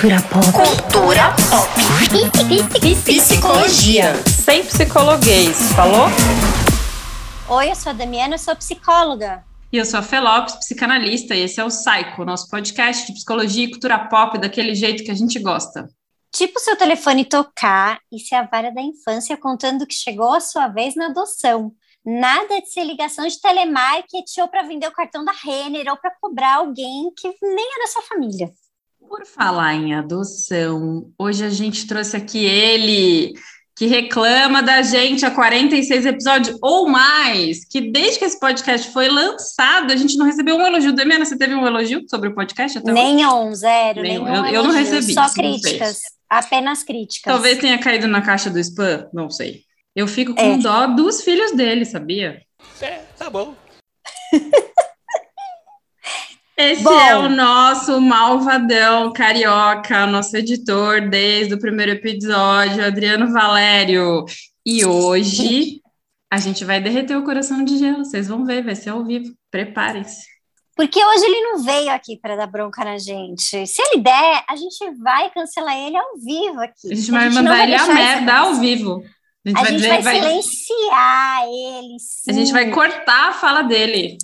Cultura pop. Cultura pop. Psicologia. Sem psicologuês, falou? Oi, eu sou a Damiana, eu sou psicóloga. E eu sou a Felopes, psicanalista, e esse é o Psycho, nosso podcast de psicologia e cultura pop daquele jeito que a gente gosta. Tipo seu telefone tocar e se a vara da infância contando que chegou a sua vez na adoção. Nada de ser ligação de telemarketing ou para vender o cartão da Renner ou para cobrar alguém que nem é da sua família. Por falar em adoção, hoje a gente trouxe aqui ele, que reclama da gente há 46 episódios ou mais, que desde que esse podcast foi lançado, a gente não recebeu um elogio. Demiana, você teve um elogio sobre o podcast até Nenhum, hoje? zero. Nenhum. nenhum eu, eu não recebi. Só críticas, apenas críticas. Talvez tenha caído na caixa do spam, não sei. Eu fico com é. dó dos filhos dele, sabia? É, tá bom. Esse Bom, é o nosso malvadão carioca, nosso editor desde o primeiro episódio, Adriano Valério. E hoje a gente vai derreter o coração de gelo, vocês vão ver, vai ser ao vivo. Preparem-se. Porque hoje ele não veio aqui para dar bronca na gente. Se ele der, a gente vai cancelar ele ao vivo aqui. A gente vai a gente mandar vai ele a merda ao vivo. A gente, a vai, gente vai, vai, silenciar ele. Sim. A gente vai cortar a fala dele.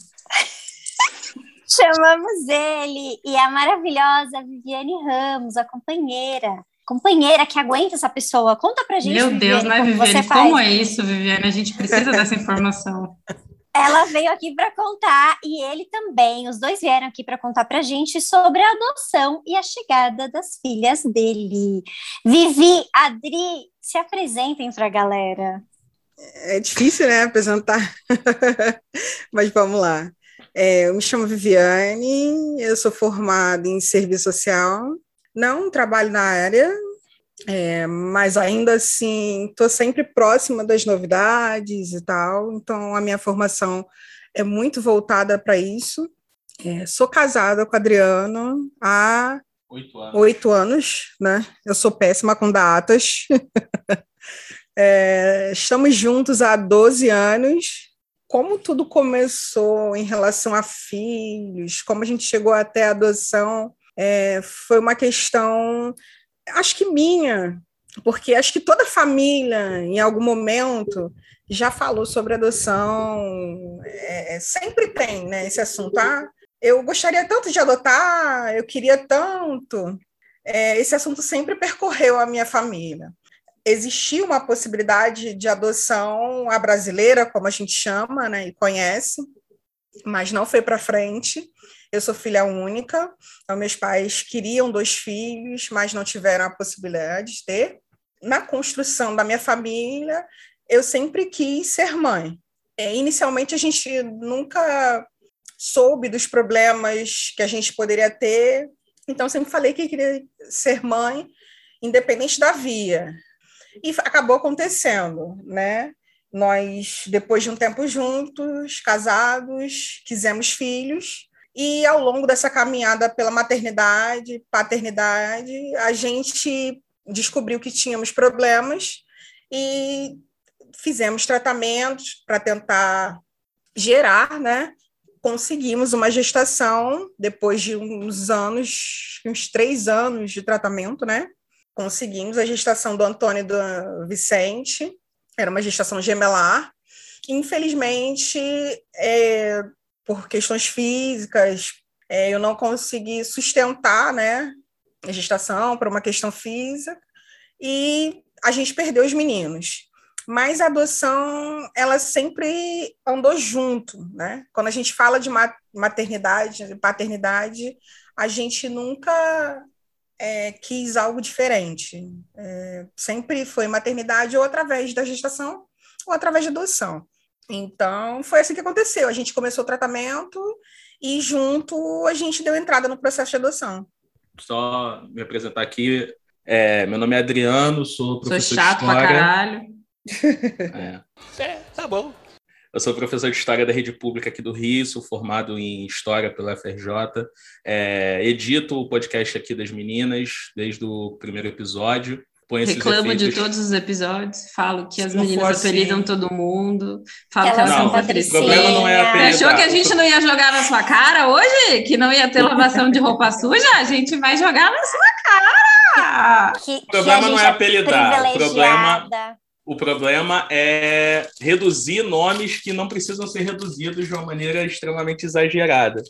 Chamamos ele e a maravilhosa Viviane Ramos, a companheira. Companheira que aguenta essa pessoa. Conta pra gente. Meu Deus, Viviane, né, Viviane? Como, como é isso, Viviane? A gente precisa dessa informação. Ela veio aqui para contar e ele também. Os dois vieram aqui para contar para gente sobre a adoção e a chegada das filhas dele. Vivi, Adri, se apresentem para a galera. É difícil, né, apresentar. Mas vamos lá. É, eu me chamo Viviane, eu sou formada em serviço social, não trabalho na área, é, mas ainda assim estou sempre próxima das novidades e tal, então a minha formação é muito voltada para isso. É, sou casada com o Adriano há oito anos. oito anos, né? Eu sou péssima com datas. é, estamos juntos há 12 anos como tudo começou em relação a filhos, como a gente chegou até a adoção, é, foi uma questão, acho que minha, porque acho que toda família, em algum momento, já falou sobre adoção, é, sempre tem né, esse assunto. Ah, eu gostaria tanto de adotar, eu queria tanto. É, esse assunto sempre percorreu a minha família existia uma possibilidade de adoção à brasileira, como a gente chama, né, e conhece, mas não foi para frente. Eu sou filha única, então meus pais queriam dois filhos, mas não tiveram a possibilidade de ter. Na construção da minha família, eu sempre quis ser mãe. É, inicialmente, a gente nunca soube dos problemas que a gente poderia ter, então sempre falei que queria ser mãe, independente da via. E acabou acontecendo, né? Nós, depois de um tempo juntos, casados, quisemos filhos, e ao longo dessa caminhada pela maternidade, paternidade, a gente descobriu que tínhamos problemas e fizemos tratamentos para tentar gerar, né? Conseguimos uma gestação depois de uns anos, uns três anos de tratamento, né? Conseguimos a gestação do Antônio e do Vicente, era uma gestação gemelar. Infelizmente, é, por questões físicas, é, eu não consegui sustentar né, a gestação por uma questão física e a gente perdeu os meninos. Mas a adoção, ela sempre andou junto, né? Quando a gente fala de maternidade, de paternidade, a gente nunca é, quis algo diferente. É, sempre foi maternidade ou através da gestação ou através da adoção. Então, foi assim que aconteceu. A gente começou o tratamento e junto a gente deu entrada no processo de adoção. Só me apresentar aqui. É, meu nome é Adriano, sou professor sou chato de história. pra caralho. É. é, tá bom. Eu sou professor de História da Rede Pública aqui do Rio, sou formado em História pela FRJ, é, edito o podcast aqui das meninas desde o primeiro episódio. Reclamo efeitos... de todos os episódios, falo que as meninas assim... apelidam todo mundo, falo que elas não, são patricinhas. O problema não é apelidar. Achou que a gente não ia jogar na sua cara hoje? Que não ia ter lavação de roupa suja? A gente vai jogar na sua cara! que, o problema que não é apelidar. O problema, o problema é reduzir nomes que não precisam ser reduzidos de uma maneira extremamente exagerada.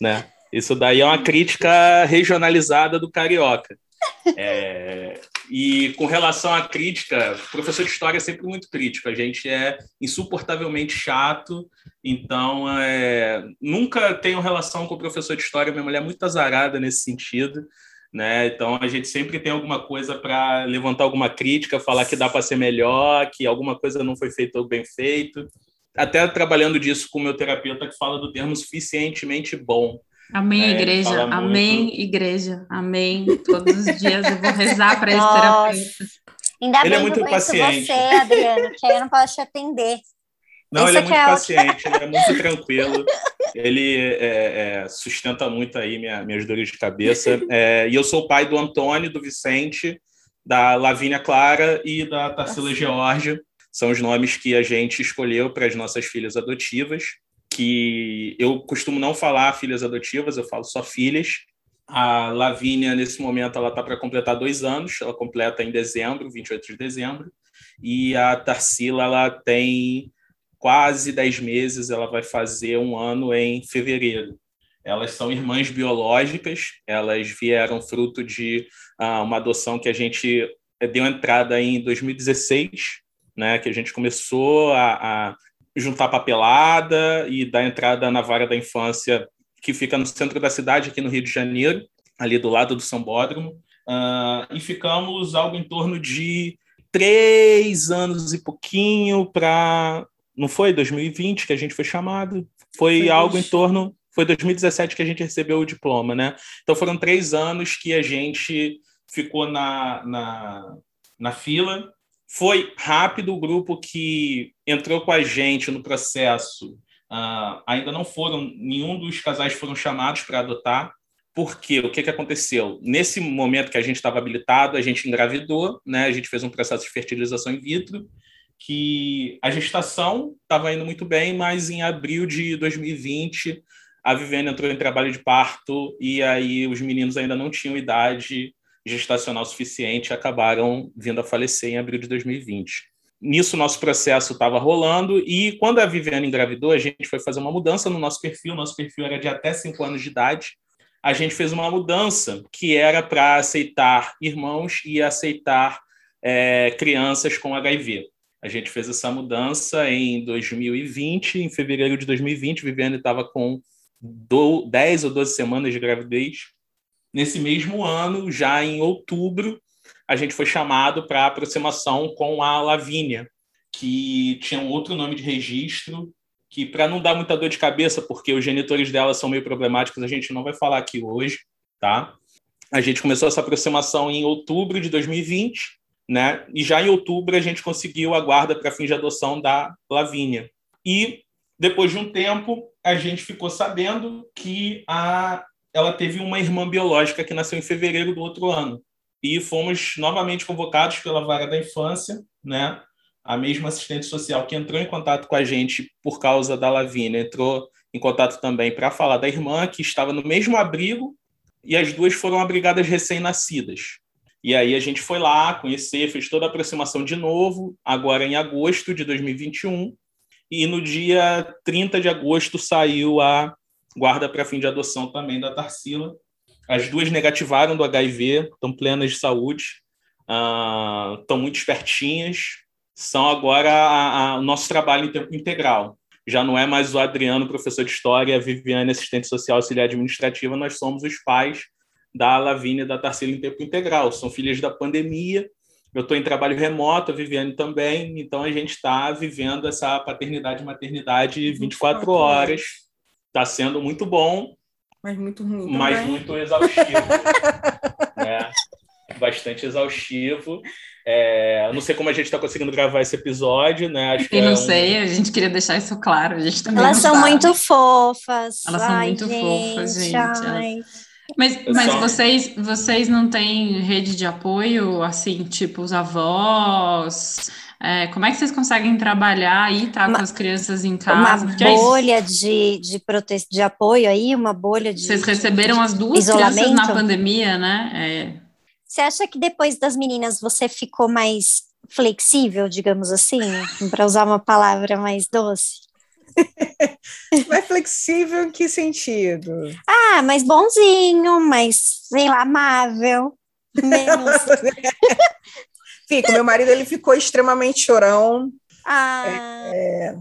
Né? Isso daí é uma crítica regionalizada do carioca. É, e com relação à crítica, o professor de história é sempre muito crítico. A gente é insuportavelmente chato, então é, nunca tenho relação com o professor de história. Minha mulher é muito azarada nesse sentido. Né? Então a gente sempre tem alguma coisa para levantar alguma crítica, falar que dá para ser melhor, que alguma coisa não foi feita ou bem feito. Até trabalhando disso com o meu terapeuta que fala do termo suficientemente bom. Amém, né? igreja. Amém, muito... igreja. Amém. Todos os dias eu vou rezar para esse terapeuta. Ainda ele é bem é muito que eu paciente. você, Adriano, que aí eu não posso te atender. Não, ele é muito é paciente, ele é muito tranquilo. Ele é, é, sustenta muito aí minha, minhas dores de cabeça. É, e eu sou o pai do Antônio, do Vicente, da Lavínia Clara e da Tarsila Georgia. São os nomes que a gente escolheu para as nossas filhas adotivas que eu costumo não falar filhas adotivas, eu falo só filhas. A Lavínia, nesse momento, ela está para completar dois anos, ela completa em dezembro, 28 de dezembro, e a Tarsila, ela tem quase 10 meses, ela vai fazer um ano em fevereiro. Elas são irmãs biológicas, elas vieram fruto de uh, uma adoção que a gente deu entrada em 2016, né, que a gente começou a, a juntar papelada e dar entrada na vara da infância que fica no centro da cidade, aqui no Rio de Janeiro, ali do lado do São Bódromo, uh, e ficamos algo em torno de três anos e pouquinho para... Não foi 2020 que a gente foi chamado? Foi, algo em torno... Foi 2017 que a gente recebeu o diploma, né? Então foram três anos que a gente ficou na, na, na fila foi rápido o grupo que entrou com a gente no processo. Uh, ainda não foram, nenhum dos casais foram chamados para adotar, porque o que, que aconteceu? Nesse momento que a gente estava habilitado, a gente engravidou, né? a gente fez um processo de fertilização in vitro, que a gestação estava indo muito bem, mas em abril de 2020 a Viviane entrou em trabalho de parto e aí os meninos ainda não tinham idade gestacional suficiente acabaram vindo a falecer em abril de 2020. Nisso, nosso processo estava rolando e quando a Viviane engravidou, a gente foi fazer uma mudança no nosso perfil. Nosso perfil era de até 5 anos de idade. A gente fez uma mudança que era para aceitar irmãos e aceitar é, crianças com HIV. A gente fez essa mudança em 2020, em fevereiro de 2020. Viviane estava com 10 ou 12 semanas de gravidez Nesse mesmo ano, já em outubro, a gente foi chamado para aproximação com a Lavínia, que tinha um outro nome de registro, que para não dar muita dor de cabeça, porque os genitores dela são meio problemáticos, a gente não vai falar aqui hoje, tá? A gente começou essa aproximação em outubro de 2020, né? E já em outubro a gente conseguiu a guarda para fim de adoção da Lavínia. E depois de um tempo, a gente ficou sabendo que a ela teve uma irmã biológica que nasceu em fevereiro do outro ano. E fomos novamente convocados pela vara da infância, né? A mesma assistente social que entrou em contato com a gente por causa da Lavínia, entrou em contato também para falar da irmã que estava no mesmo abrigo e as duas foram abrigadas recém-nascidas. E aí a gente foi lá conhecer, fez toda a aproximação de novo, agora em agosto de 2021. E no dia 30 de agosto saiu a guarda para fim de adoção também da Tarsila. As duas negativaram do HIV, estão plenas de saúde, uh, estão muito espertinhas, são agora a, a, o nosso trabalho em tempo integral. Já não é mais o Adriano, professor de História, a Viviane, assistente social auxiliar administrativa, nós somos os pais da Lavínia e da Tarsila em tempo integral. São filhas da pandemia, eu estou em trabalho remoto, a Viviane também, então a gente está vivendo essa paternidade e maternidade 24 horas Está sendo muito bom, mas muito ruim. Mas também. muito exaustivo. né? Bastante exaustivo. É, não sei como a gente está conseguindo gravar esse episódio, né? Acho que não é sei, a gente queria deixar isso claro. A gente também Elas são muito fofas. Elas são muito gente, fofas, gente. Ai. Mas, mas vocês, vocês não têm rede de apoio, assim, tipo os avós, é, como é que vocês conseguem trabalhar aí, tá, uma, com as crianças em casa? Uma é bolha é de, de, prote... de apoio aí, uma bolha de. Vocês receberam as duas crianças na pandemia, né? É. Você acha que depois das meninas você ficou mais flexível, digamos assim, para usar uma palavra mais doce? mais flexível em que sentido? Ah, mais bonzinho, mais, sei lá, amável. Menos. Fica, meu marido ele ficou extremamente chorão. Ah. É,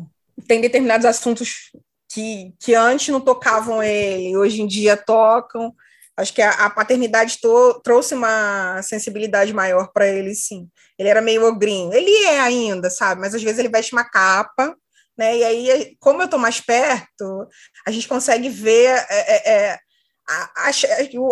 tem determinados assuntos que, que antes não tocavam ele, hoje em dia tocam. Acho que a, a paternidade to, trouxe uma sensibilidade maior para ele, sim. Ele era meio ogrinho. Ele é ainda, sabe? Mas às vezes ele veste uma capa, né? E aí, como eu estou mais perto, a gente consegue ver é, é, é a, a,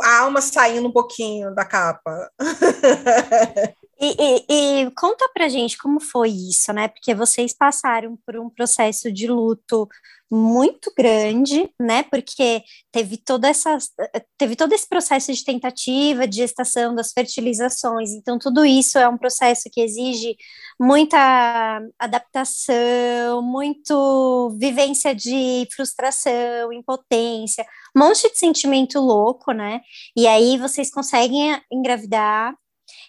a, alma saindo um pouquinho da capa. E, e, e, conta pra gente como foi isso, né? Porque vocês passaram por um processo de luto muito grande, né? Porque teve toda essa, teve todo esse processo de tentativa, de gestação, das fertilizações. Então, tudo isso é um processo que exige muita adaptação, muito vivência de frustração, impotência, um monte de sentimento louco, né? E aí vocês conseguem engravidar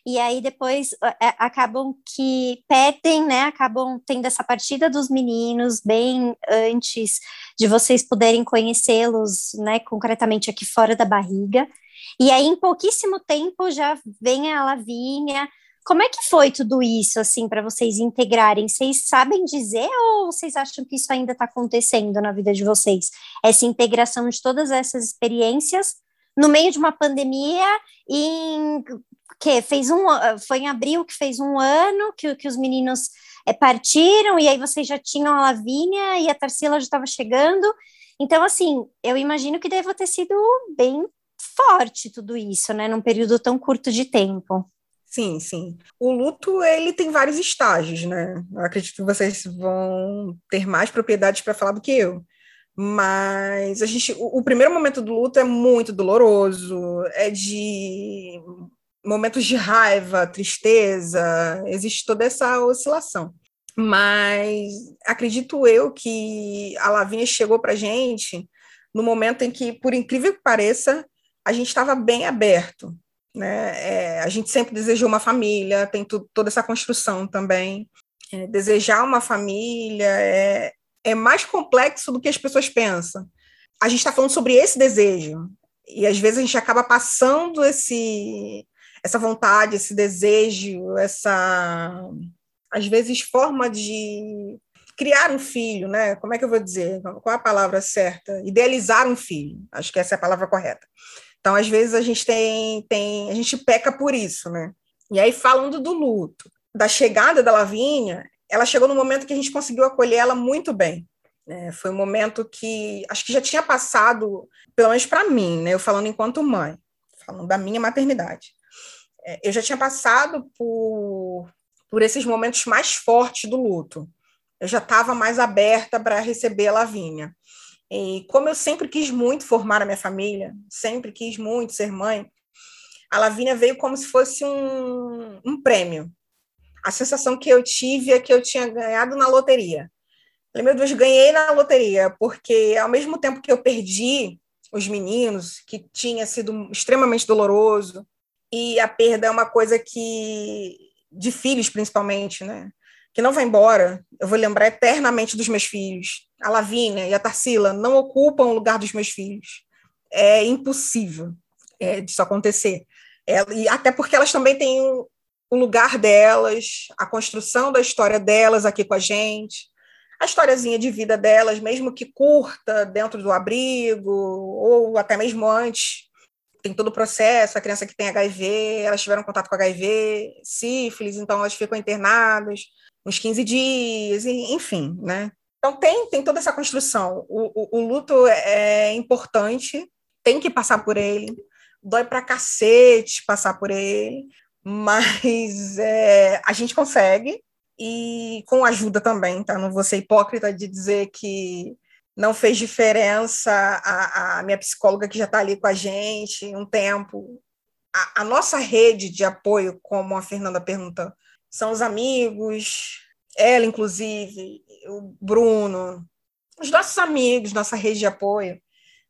e aí depois é, acabam que perdem, né? Acabam tendo essa partida dos meninos bem antes de vocês poderem conhecê-los, né? Concretamente aqui fora da barriga. E aí, em pouquíssimo tempo, já vem a Lavínia. Como é que foi tudo isso, assim, para vocês integrarem? Vocês sabem dizer ou vocês acham que isso ainda está acontecendo na vida de vocês? Essa integração de todas essas experiências no meio de uma pandemia em que fez um foi em abril que fez um ano que, que os meninos é, partiram e aí vocês já tinham a Lavínia e a Tarsila já estava chegando então assim eu imagino que deva ter sido bem forte tudo isso né num período tão curto de tempo Sim, sim. O luto ele tem vários estágios, né? Eu acredito que vocês vão ter mais propriedades para falar do que eu. Mas a gente, o, o, primeiro momento do luto é muito doloroso, é de momentos de raiva, tristeza, existe toda essa oscilação. Mas acredito eu que a Lavínia chegou para a gente no momento em que, por incrível que pareça, a gente estava bem aberto. Né? É, a gente sempre desejou uma família, tem tu, toda essa construção também. É, desejar uma família é, é mais complexo do que as pessoas pensam. A gente está falando sobre esse desejo, e às vezes a gente acaba passando esse, essa vontade, esse desejo, essa, às vezes, forma de criar um filho, né? Como é que eu vou dizer? Qual a palavra certa? Idealizar um filho. Acho que essa é a palavra correta. Então, às vezes a gente tem, tem a gente peca por isso, né? E aí falando do luto, da chegada da Lavínia, ela chegou no momento que a gente conseguiu acolher ela muito bem. Né? Foi um momento que acho que já tinha passado, pelo menos para mim, né? Eu falando enquanto mãe, falando da minha maternidade. É, eu já tinha passado por, por esses momentos mais fortes do luto. Eu já estava mais aberta para receber a Lavínia. E como eu sempre quis muito formar a minha família, sempre quis muito ser mãe, a Lavínia veio como se fosse um, um prêmio. A sensação que eu tive é que eu tinha ganhado na loteria. Falei, meu Deus, ganhei na loteria, porque ao mesmo tempo que eu perdi os meninos, que tinha sido extremamente doloroso, e a perda é uma coisa que de filhos principalmente, né? Que não vai embora. Eu vou lembrar eternamente dos meus filhos. A Lavínia e a Tarsila não ocupam o lugar dos meus filhos. É impossível é, disso acontecer. É, e até porque elas também têm o, o lugar delas, a construção da história delas aqui com a gente, a historiazinha de vida delas, mesmo que curta, dentro do abrigo, ou até mesmo antes, tem todo o processo, a criança que tem HIV, elas tiveram contato com HIV, sífilis, então elas ficam internadas uns 15 dias, enfim, né? Então tem, tem toda essa construção. O, o, o luto é, é importante, tem que passar por ele, dói pra cacete passar por ele, mas é, a gente consegue, e com ajuda também, tá? Não vou ser hipócrita de dizer que não fez diferença a, a minha psicóloga que já está ali com a gente um tempo. A, a, nossa rede de apoio, como a Fernanda pergunta, são os amigos, ela, inclusive, o Bruno, os nossos amigos, nossa rede de apoio.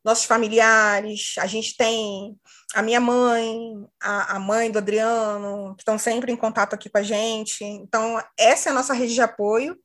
nossos familiares, a gente tem a minha mãe, a, a mãe do Adriano, que estão sempre em contato aqui com a gente. Então, essa é a nossa rede de apoio.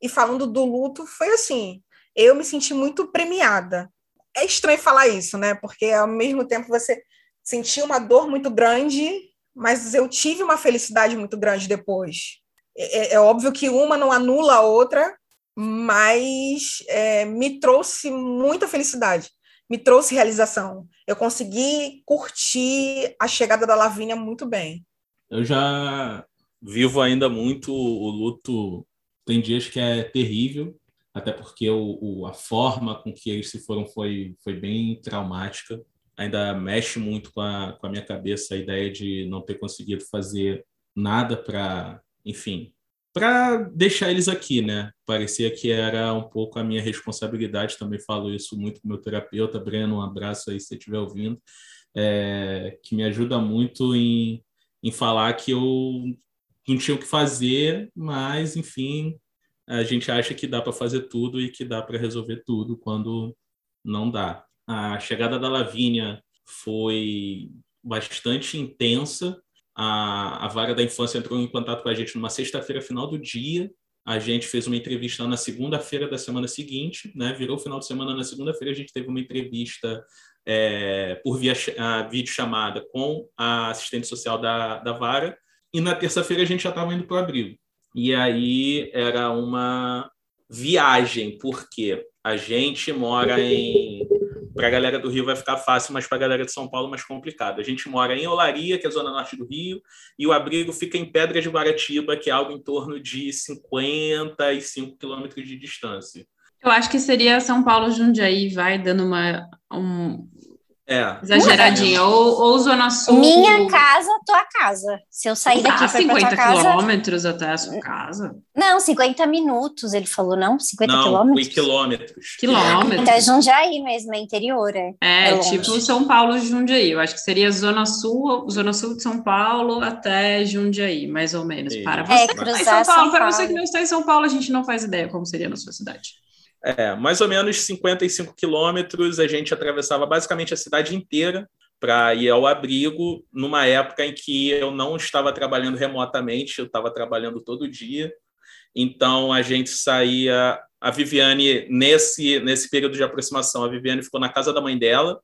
E falando do luto, foi assim: eu me senti muito premiada. É estranho falar isso, né? Porque ao mesmo tempo você sentiu uma dor muito grande, mas eu tive uma felicidade muito grande depois. É, é, é óbvio que uma não anula a outra, mas é, me trouxe muita felicidade, me trouxe realização. Eu consegui curtir a chegada da Lavínia muito bem. Eu já vivo ainda muito o luto. Tem dias que é terrível, até porque o, o, a forma com que eles se foram foi, foi bem traumática. Ainda mexe muito com a, com a minha cabeça a ideia de não ter conseguido fazer nada para, enfim, para deixar eles aqui, né? Parecia que era um pouco a minha responsabilidade. Também falo isso muito com meu terapeuta, Breno. Um abraço aí se você estiver ouvindo, é, que me ajuda muito em, em falar que eu não tinha o que fazer, mas enfim, a gente acha que dá para fazer tudo e que dá para resolver tudo quando não dá. A chegada da Lavínia foi bastante intensa. A, a vara da infância entrou em contato com a gente numa sexta-feira, final do dia. A gente fez uma entrevista na segunda-feira da semana seguinte, né? Virou final de semana na segunda-feira, a gente teve uma entrevista é, por via a, vídeo chamada com a assistente social da, da vara. E na terça-feira a gente já estava indo para o abrigo. E aí era uma viagem, porque a gente mora em. Para a galera do Rio vai ficar fácil, mas para a galera de São Paulo mais complicado. A gente mora em Olaria, que é a zona norte do Rio, e o abrigo fica em Pedras de Guaratiba, que é algo em torno de 55 quilômetros de distância. Eu acho que seria São Paulo Jundiaí, vai dando uma, um, é. Exageradinha. Ou, ou Zona Sul. Minha casa, tua casa. Se eu sair daqui ah, para 50 quilômetros até a sua casa? Não, 50 minutos, ele falou, não? 50 não, quilômetros? quilômetros. Quilômetros. Então é Jundiaí mesmo, é interior. É, é, é tipo São Paulo Jundiaí. Eu acho que seria Zona Sul, Zona Sul de São Paulo até Jundiaí, mais ou menos. Para você. É, cruzar São Paulo, São Paulo. para você que não está em São Paulo, a gente não faz ideia como seria na sua cidade. É, mais ou menos 55 quilômetros, a gente atravessava basicamente a cidade inteira para ir ao abrigo, numa época em que eu não estava trabalhando remotamente, eu estava trabalhando todo dia. Então a gente saía. A Viviane, nesse, nesse período de aproximação, a Viviane ficou na casa da mãe dela,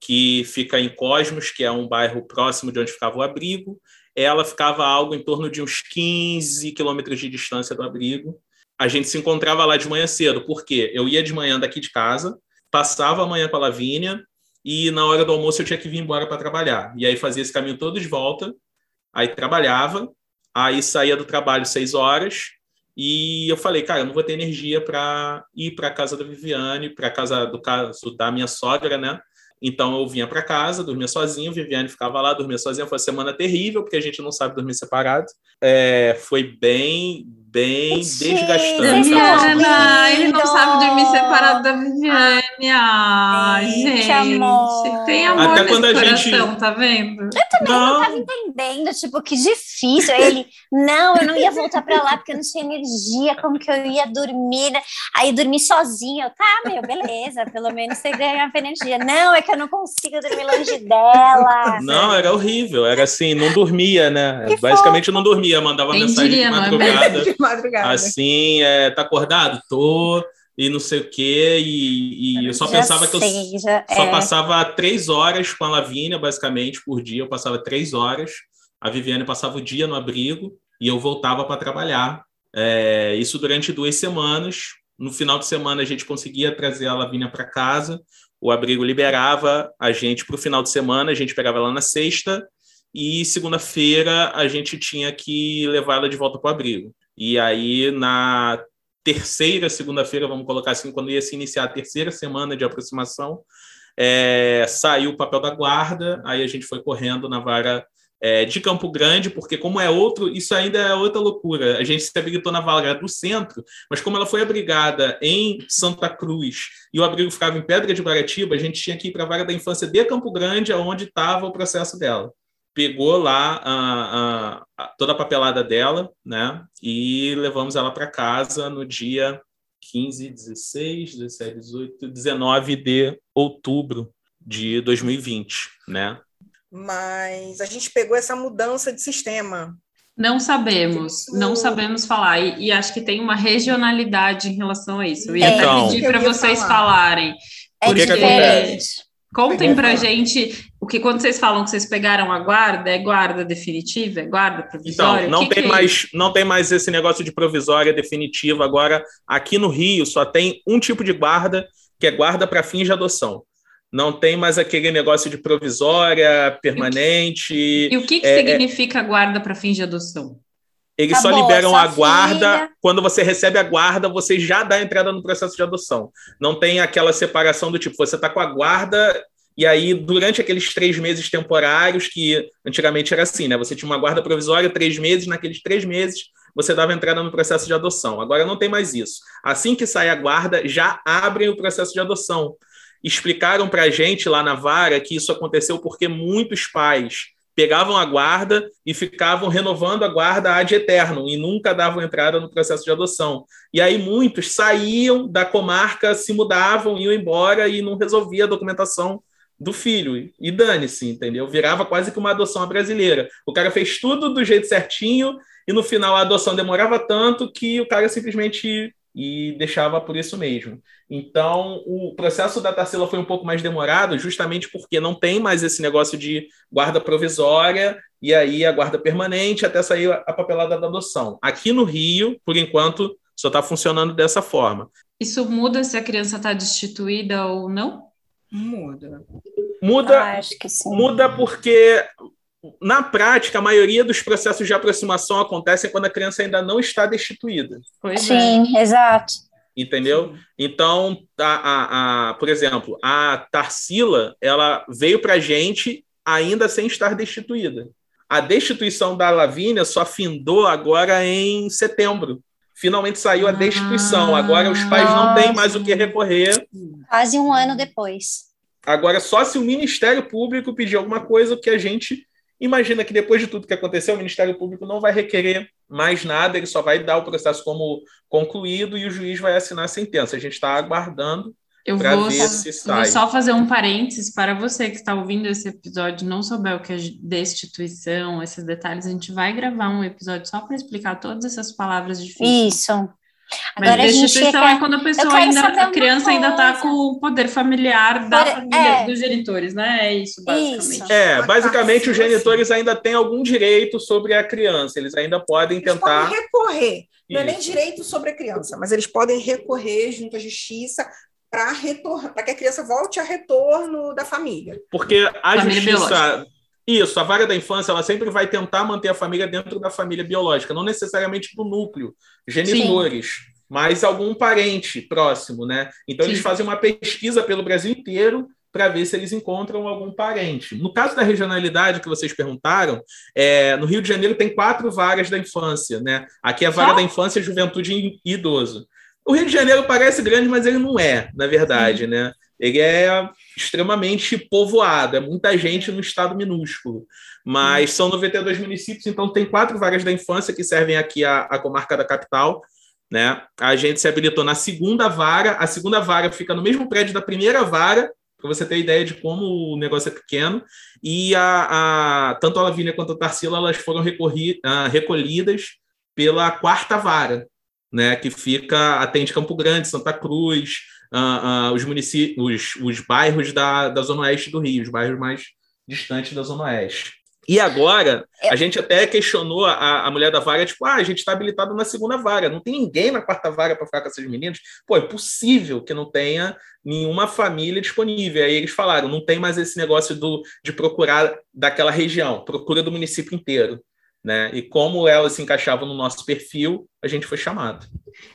que fica em Cosmos, que é um bairro próximo de onde ficava o abrigo. Ela ficava algo em torno de uns 15 quilômetros de distância do abrigo a gente se encontrava lá de manhã cedo, porque eu ia de manhã daqui de casa, passava a manhã com a Lavínia, e na hora do almoço eu tinha que vir embora para trabalhar. E aí fazia esse caminho todo de volta, aí trabalhava, aí saía do trabalho seis horas, e eu falei, cara, eu não vou ter energia para ir para a casa da Viviane, para a casa do caso da minha sogra, né? Então eu vinha para casa, dormia sozinho, Viviane ficava lá, dormia sozinha. Foi uma semana terrível, porque a gente não sabe dormir separado. É, foi bem, bem desgastante. Viviana, ele não sabe dormir separado da Viviane. Ai, gente. Amor. Tem amor Até quando a coração, gente... tá vendo? Eu também não. não tava entendendo, tipo, que difícil. Ele, não, eu não ia voltar pra lá porque eu não tinha energia, como que eu ia dormir? Aí dormir sozinha. Eu, tá, meu, beleza, pelo menos você ganhava energia. Não, é que eu não consigo dormir longe dela. Não, era horrível. Era assim, não dormia, né? Que Basicamente fofo. não dormia, mandava Quem mensagem diria, de madrugada. É madrugada. Assim, é, tá acordado? Tô. E não sei o quê. E, e eu só já pensava sei, que eu já, só é. passava três horas com a Lavínia, basicamente, por dia. Eu passava três horas. A Viviane passava o dia no abrigo e eu voltava para trabalhar. É, isso durante duas semanas. No final de semana, a gente conseguia trazer a Lavínia para casa. O abrigo liberava a gente para o final de semana. A gente pegava ela na sexta e segunda-feira a gente tinha que levar ela de volta para o abrigo. E aí, na terceira segunda-feira, vamos colocar assim, quando ia se iniciar a terceira semana de aproximação, é, saiu o papel da guarda, aí a gente foi correndo na vara é, de Campo Grande, porque como é outro, isso ainda é outra loucura. A gente se habilitou na vara do centro, mas como ela foi abrigada em Santa Cruz e o abrigo ficava em Pedra de Guaratiba, a gente tinha que ir para a vara da infância de Campo Grande, onde estava o processo dela pegou lá a, a, a, toda a papelada dela, né? E levamos ela para casa no dia 15, 16, 17, 18, 19 de outubro de 2020, né? Mas a gente pegou essa mudança de sistema. Não sabemos, não sabemos falar. E, e, acho que tem uma regionalidade em relação a isso. Eu ia então, até pedir para vocês falar. falarem. É porque... diferente. Contem pra gente o que quando vocês falam que vocês pegaram a guarda, é guarda definitiva, é guarda provisória? Então, não que tem que é mais, não tem mais esse negócio de provisória definitiva. Agora, aqui no Rio só tem um tipo de guarda, que é guarda para fins de adoção. Não tem mais aquele negócio de provisória, permanente. E o que, que é, é significa guarda para fins de adoção? Eles Acabou, só liberam a guarda. Filha. Quando você recebe a guarda, você já dá entrada no processo de adoção. Não tem aquela separação do tipo, você está com a guarda, e aí, durante aqueles três meses temporários, que antigamente era assim, né? Você tinha uma guarda provisória, três meses, naqueles três meses você dava entrada no processo de adoção. Agora não tem mais isso. Assim que sai a guarda, já abrem o processo de adoção. Explicaram para a gente lá na vara que isso aconteceu porque muitos pais pegavam a guarda e ficavam renovando a guarda ad eterno e nunca davam entrada no processo de adoção. E aí muitos saíam da comarca, se mudavam, iam embora e não resolvia a documentação do filho. E dane-se, entendeu? Virava quase que uma adoção brasileira. O cara fez tudo do jeito certinho e no final a adoção demorava tanto que o cara simplesmente e deixava por isso mesmo. Então, o processo da Tarsila foi um pouco mais demorado, justamente porque não tem mais esse negócio de guarda provisória e aí a guarda permanente até sair a papelada da adoção. Aqui no Rio, por enquanto, só está funcionando dessa forma. Isso muda se a criança está destituída ou não? Muda. Muda, ah, muda porque na prática, a maioria dos processos de aproximação acontecem quando a criança ainda não está destituída. Pois Sim, é. exato. Entendeu? Então, a, a, a, por exemplo, a Tarsila, ela veio para a gente ainda sem estar destituída. A destituição da Lavínia só findou agora em setembro. Finalmente saiu a destituição. Agora os pais não têm mais o que recorrer. Quase um ano depois. Agora, só se o Ministério Público pedir alguma coisa que a gente Imagina que depois de tudo que aconteceu, o Ministério Público não vai requerer mais nada, ele só vai dar o processo como concluído e o juiz vai assinar a sentença. A gente está aguardando para ver se sai. Vou só fazer um parênteses para você que está ouvindo esse episódio e não souber o que é destituição, esses detalhes, a gente vai gravar um episódio só para explicar todas essas palavras difíceis. Isso. Agora Mas destituição é quando a pessoa ainda, a criança ainda está com o poder familiar da Por, família, é. dos genitores, né? É isso, basicamente. Isso. É, basicamente os genitores ainda têm algum direito sobre a criança, eles ainda podem eles tentar. Podem recorrer. Não é nem direito sobre a criança, mas eles podem recorrer junto à justiça para que a criança volte a retorno da família. Porque a família justiça biológica. Isso, a vara da infância ela sempre vai tentar manter a família dentro da família biológica, não necessariamente do núcleo, genitores, Sim. mas algum parente próximo, né? Então Sim. eles fazem uma pesquisa pelo Brasil inteiro para ver se eles encontram algum parente. No caso da regionalidade que vocês perguntaram, é, no Rio de Janeiro tem quatro varas da infância, né? Aqui é a vara da infância, juventude e idoso. O Rio de Janeiro parece grande, mas ele não é, na verdade, Sim. né? Ele é extremamente povoado, é muita gente no estado minúsculo. Mas são 92 municípios, então tem quatro vagas da infância que servem aqui à, à comarca da capital. Né? A gente se habilitou na segunda vara, a segunda vara fica no mesmo prédio da primeira vara, para você ter ideia de como o negócio é pequeno. E a, a tanto a Lavínia quanto a Tarsila elas foram recorri, uh, recolhidas pela quarta vara, né? que fica atende Campo Grande, Santa Cruz, uh, uh, os municípios, os, os bairros da, da Zona Oeste do Rio, os bairros mais distantes da Zona Oeste. E agora, é. a gente até questionou a, a mulher da vaga, tipo, ah, a gente está habilitado na segunda vaga, não tem ninguém na quarta vaga para ficar com essas meninas. Pô, é possível que não tenha nenhuma família disponível. Aí eles falaram, não tem mais esse negócio do, de procurar daquela região, procura do município inteiro. Né? E como elas se encaixavam no nosso perfil, a gente foi chamado.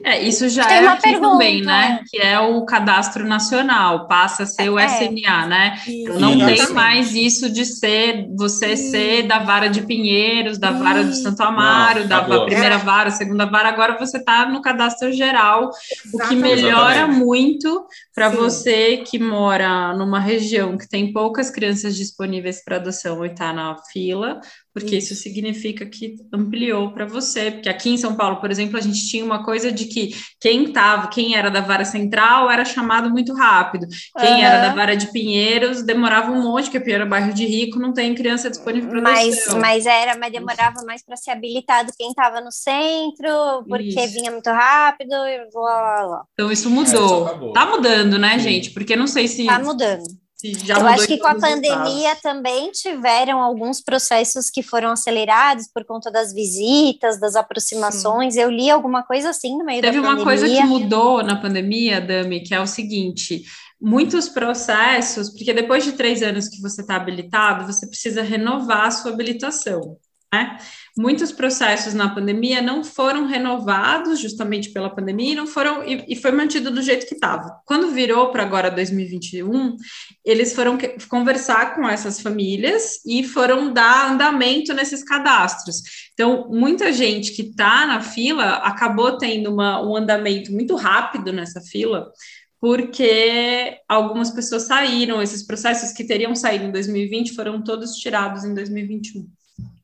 É, isso já Tem é aqui pergunta. também, né? Que é o cadastro nacional, passa a ser o é. SMA, né? Isso. Não tem mais isso de ser você isso. ser da vara de Pinheiros, da vara do Santo Amaro, Não, da primeira vara, segunda vara, agora você está no cadastro geral, Exatamente. o que melhora Exatamente. muito para você que mora numa região que tem poucas crianças disponíveis para adoção e está na fila, porque isso. isso significa que ampliou para você, porque aqui em São Paulo, por exemplo, a gente tinha uma coisa de que quem tava, quem era da vara central era chamado muito rápido, quem uhum. era da vara de Pinheiros demorava um monte, porque Pinheiro é bairro de rico, não tem criança disponível para mas, mas era, mas demorava mais para ser habilitado quem estava no centro, porque isso. vinha muito rápido e blá, blá, blá. Então isso mudou. É, tá mudando, né, Sim. gente? Porque não sei se Tá mudando eu acho que com a pandemia também tiveram alguns processos que foram acelerados por conta das visitas, das aproximações. Sim. Eu li alguma coisa assim no meio Teve da pandemia. Teve uma coisa que mudou na pandemia, Dami, que é o seguinte: muitos processos, porque depois de três anos que você está habilitado, você precisa renovar a sua habilitação. Né? Muitos processos na pandemia não foram renovados justamente pela pandemia e não foram e, e foi mantido do jeito que estava. Quando virou para agora 2021, eles foram conversar com essas famílias e foram dar andamento nesses cadastros. Então, muita gente que está na fila acabou tendo uma, um andamento muito rápido nessa fila, porque algumas pessoas saíram, esses processos que teriam saído em 2020 foram todos tirados em 2021.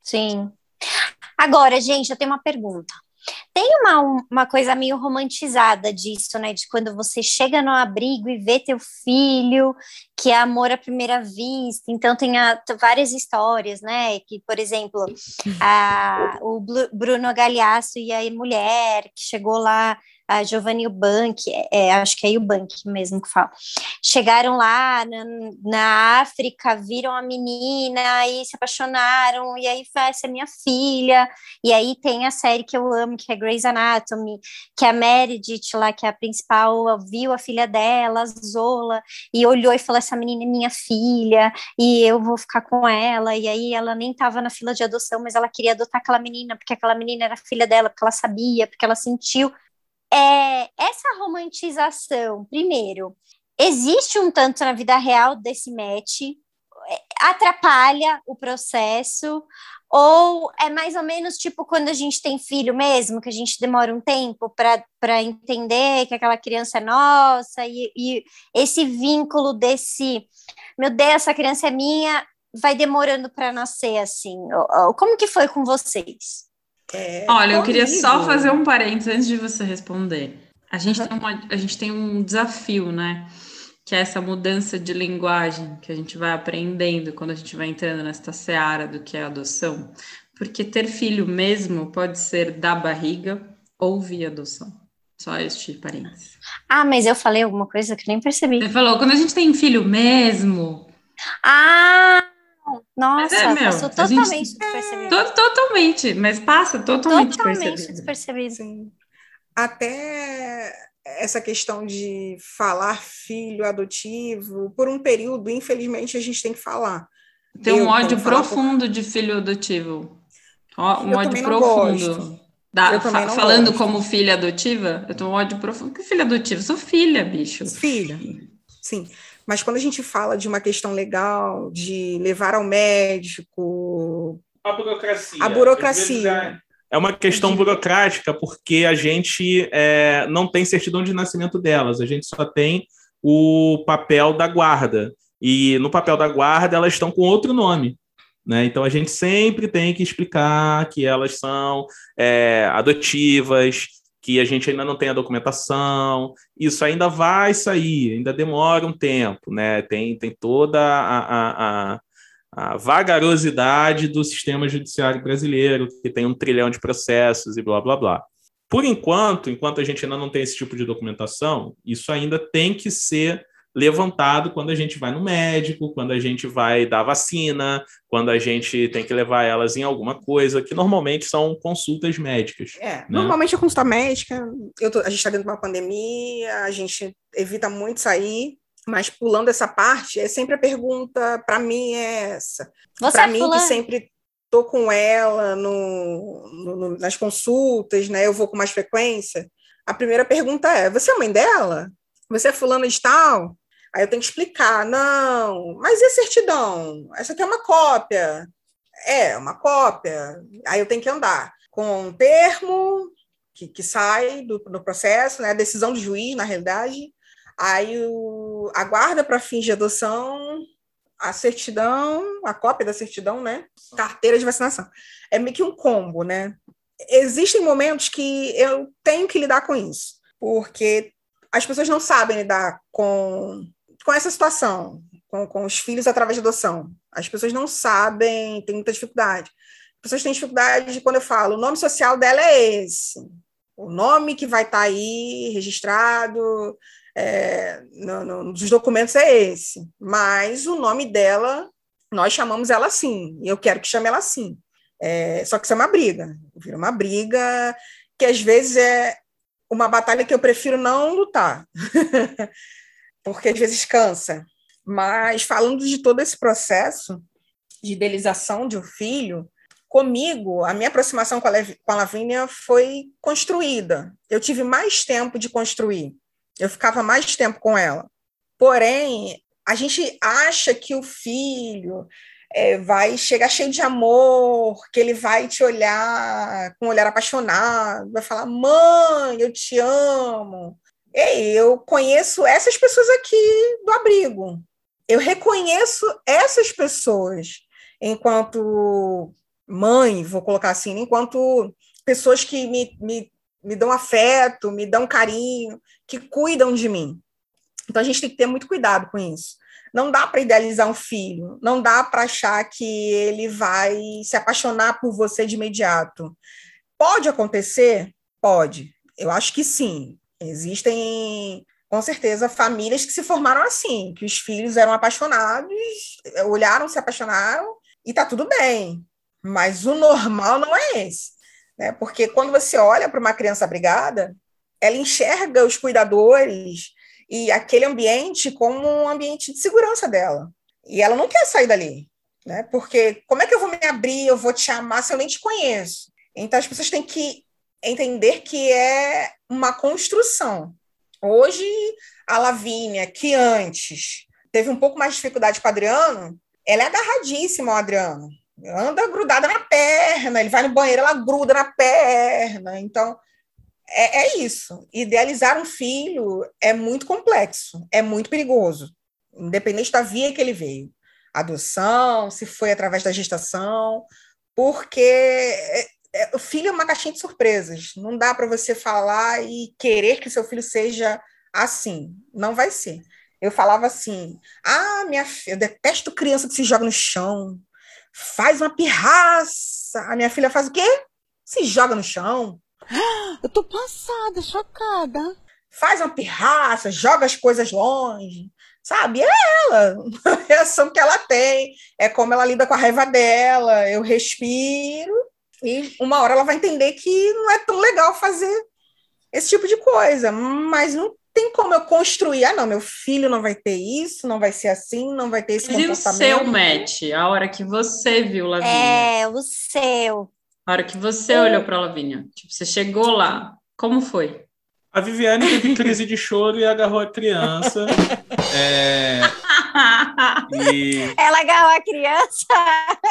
Sim. Agora, gente, eu tenho uma pergunta. Tem uma, uma coisa meio romantizada disso, né? De quando você chega no abrigo e vê teu filho, que é amor à primeira vista. Então, tem a, várias histórias, né? Que, por exemplo, a, o Bruno Galhaço e a mulher que chegou lá a Giovanni Eubank, é, acho que é Eubank mesmo que fala, chegaram lá na, na, África, viram a menina e se apaixonaram, e aí foi essa é minha filha, e aí tem a série que eu amo, que é Grey's Anatomy, que a Meredith lá, que é a principal, viu a filha dela, Zola, e olhou e falou, essa menina é minha filha, e eu vou ficar com ela, e aí ela nem estava na fila de adoção, mas ela queria adotar aquela menina, porque aquela menina era filha dela, porque ela sabia, porque ela sentiu é, essa romantização, primeiro, existe um tanto na vida real desse match, é, atrapalha o processo, ou é mais ou menos tipo quando a gente tem filho mesmo, que a gente demora um tempo para entender que aquela criança é nossa, e, e esse vínculo desse, meu Deus, essa criança é minha, vai demorando para nascer assim. Como que foi com vocês? É Olha, eu queria só fazer um parênteses antes de você responder. A gente, uhum. tem uma, a gente tem um desafio, né? Que é essa mudança de linguagem que a gente vai aprendendo quando a gente vai entrando nessa seara do que é adoção. Porque ter filho mesmo pode ser da barriga ou via adoção. Só este parênteses. Ah, mas eu falei alguma coisa que nem percebi. Você falou, quando a gente tem filho mesmo. Ah! Nossa, é, meu, passou totalmente gente... despercebido. To totalmente, mas passa totalmente, totalmente despercebido. Sim. Até essa questão de falar filho adotivo, por um período, infelizmente, a gente tem que falar. Tem um ódio profundo por... de filho adotivo. Um eu ódio profundo. Da, fa falando gosto. como filha adotiva, eu tenho um ódio profundo. Que filha adotiva? sou filha, bicho. Filha, sim. Mas quando a gente fala de uma questão legal, de levar ao médico. A burocracia. A burocracia. É uma questão burocrática, porque a gente é, não tem certidão de nascimento delas, a gente só tem o papel da guarda. E no papel da guarda, elas estão com outro nome. Né? Então a gente sempre tem que explicar que elas são é, adotivas, que a gente ainda não tem a documentação, isso ainda vai sair, ainda demora um tempo, né? Tem, tem toda a, a, a, a vagarosidade do sistema judiciário brasileiro, que tem um trilhão de processos e blá blá blá. Por enquanto, enquanto a gente ainda não tem esse tipo de documentação, isso ainda tem que ser levantado quando a gente vai no médico, quando a gente vai dar vacina, quando a gente tem que levar elas em alguma coisa, que normalmente são consultas médicas. É, né? normalmente a consulta médica, tô, a gente está dentro de uma pandemia, a gente evita muito sair, mas pulando essa parte, é sempre a pergunta, para mim, é essa. Para é mim, que sempre estou com ela no, no, nas consultas, né? Eu vou com mais frequência. A primeira pergunta é: você é mãe dela? Você é fulano de tal? Aí eu tenho que explicar, não, mas e a certidão? Essa aqui é uma cópia. É, uma cópia. Aí eu tenho que andar com um termo que, que sai do, do processo, né? Decisão do juiz, na realidade. Aí o, a guarda para fins de adoção, a certidão, a cópia da certidão, né? Carteira de vacinação. É meio que um combo, né? Existem momentos que eu tenho que lidar com isso, porque as pessoas não sabem lidar com, com essa situação, com, com os filhos através de adoção. As pessoas não sabem, têm muita dificuldade. As pessoas têm dificuldade de quando eu falo, o nome social dela é esse, o nome que vai estar tá aí registrado é, no, no, nos documentos é esse, mas o nome dela, nós chamamos ela assim, e eu quero que chame ela assim. É, só que isso é uma briga, vira uma briga que às vezes é uma batalha que eu prefiro não lutar, porque às vezes cansa. Mas falando de todo esse processo de idealização de um filho, comigo, a minha aproximação com a, Lev com a Lavínia foi construída. Eu tive mais tempo de construir. Eu ficava mais tempo com ela. Porém, a gente acha que o filho é, vai chegar cheio de amor, que ele vai te olhar com um olhar apaixonado, vai falar: mãe, eu te amo. E eu conheço essas pessoas aqui do abrigo. Eu reconheço essas pessoas enquanto mãe, vou colocar assim, enquanto pessoas que me, me, me dão afeto, me dão carinho, que cuidam de mim. Então a gente tem que ter muito cuidado com isso. Não dá para idealizar um filho, não dá para achar que ele vai se apaixonar por você de imediato. Pode acontecer? Pode. Eu acho que sim. Existem, com certeza, famílias que se formaram assim, que os filhos eram apaixonados, olharam, se apaixonaram e tá tudo bem. Mas o normal não é esse. Né? Porque quando você olha para uma criança abrigada, ela enxerga os cuidadores e aquele ambiente como um ambiente de segurança dela. E ela não quer sair dali, né? Porque como é que eu vou me abrir, eu vou te amar se eu nem te conheço? Então as pessoas têm que entender que é uma construção. Hoje a Lavínia, que antes teve um pouco mais de dificuldade com o Adriano, ela é agarradíssima ao Adriano. Anda grudada na perna, ele vai no banheiro, ela gruda na perna. Então, é, é isso. Idealizar um filho é muito complexo, é muito perigoso, independente da via que ele veio. Adoção, se foi através da gestação, porque é, o filho é uma caixinha de surpresas. Não dá para você falar e querer que seu filho seja assim. Não vai ser. Eu falava assim: ah, minha filha, eu detesto criança que se joga no chão, faz uma pirraça. A minha filha faz o quê? Se joga no chão. Eu tô passada, chocada. Faz uma pirraça, joga as coisas longe, sabe? É ela, a reação que ela tem, é como ela lida com a raiva dela. Eu respiro e uma hora ela vai entender que não é tão legal fazer esse tipo de coisa, mas não tem como eu construir. Ah, não, meu filho não vai ter isso, não vai ser assim, não vai ter esse e comportamento. o seu match, a hora que você viu Lavínia? É, o seu. A hora que você olhou para a Lavínia, tipo, você chegou lá, como foi? A Viviane teve crise de choro e agarrou a criança. é... E... Ela agarrou a criança.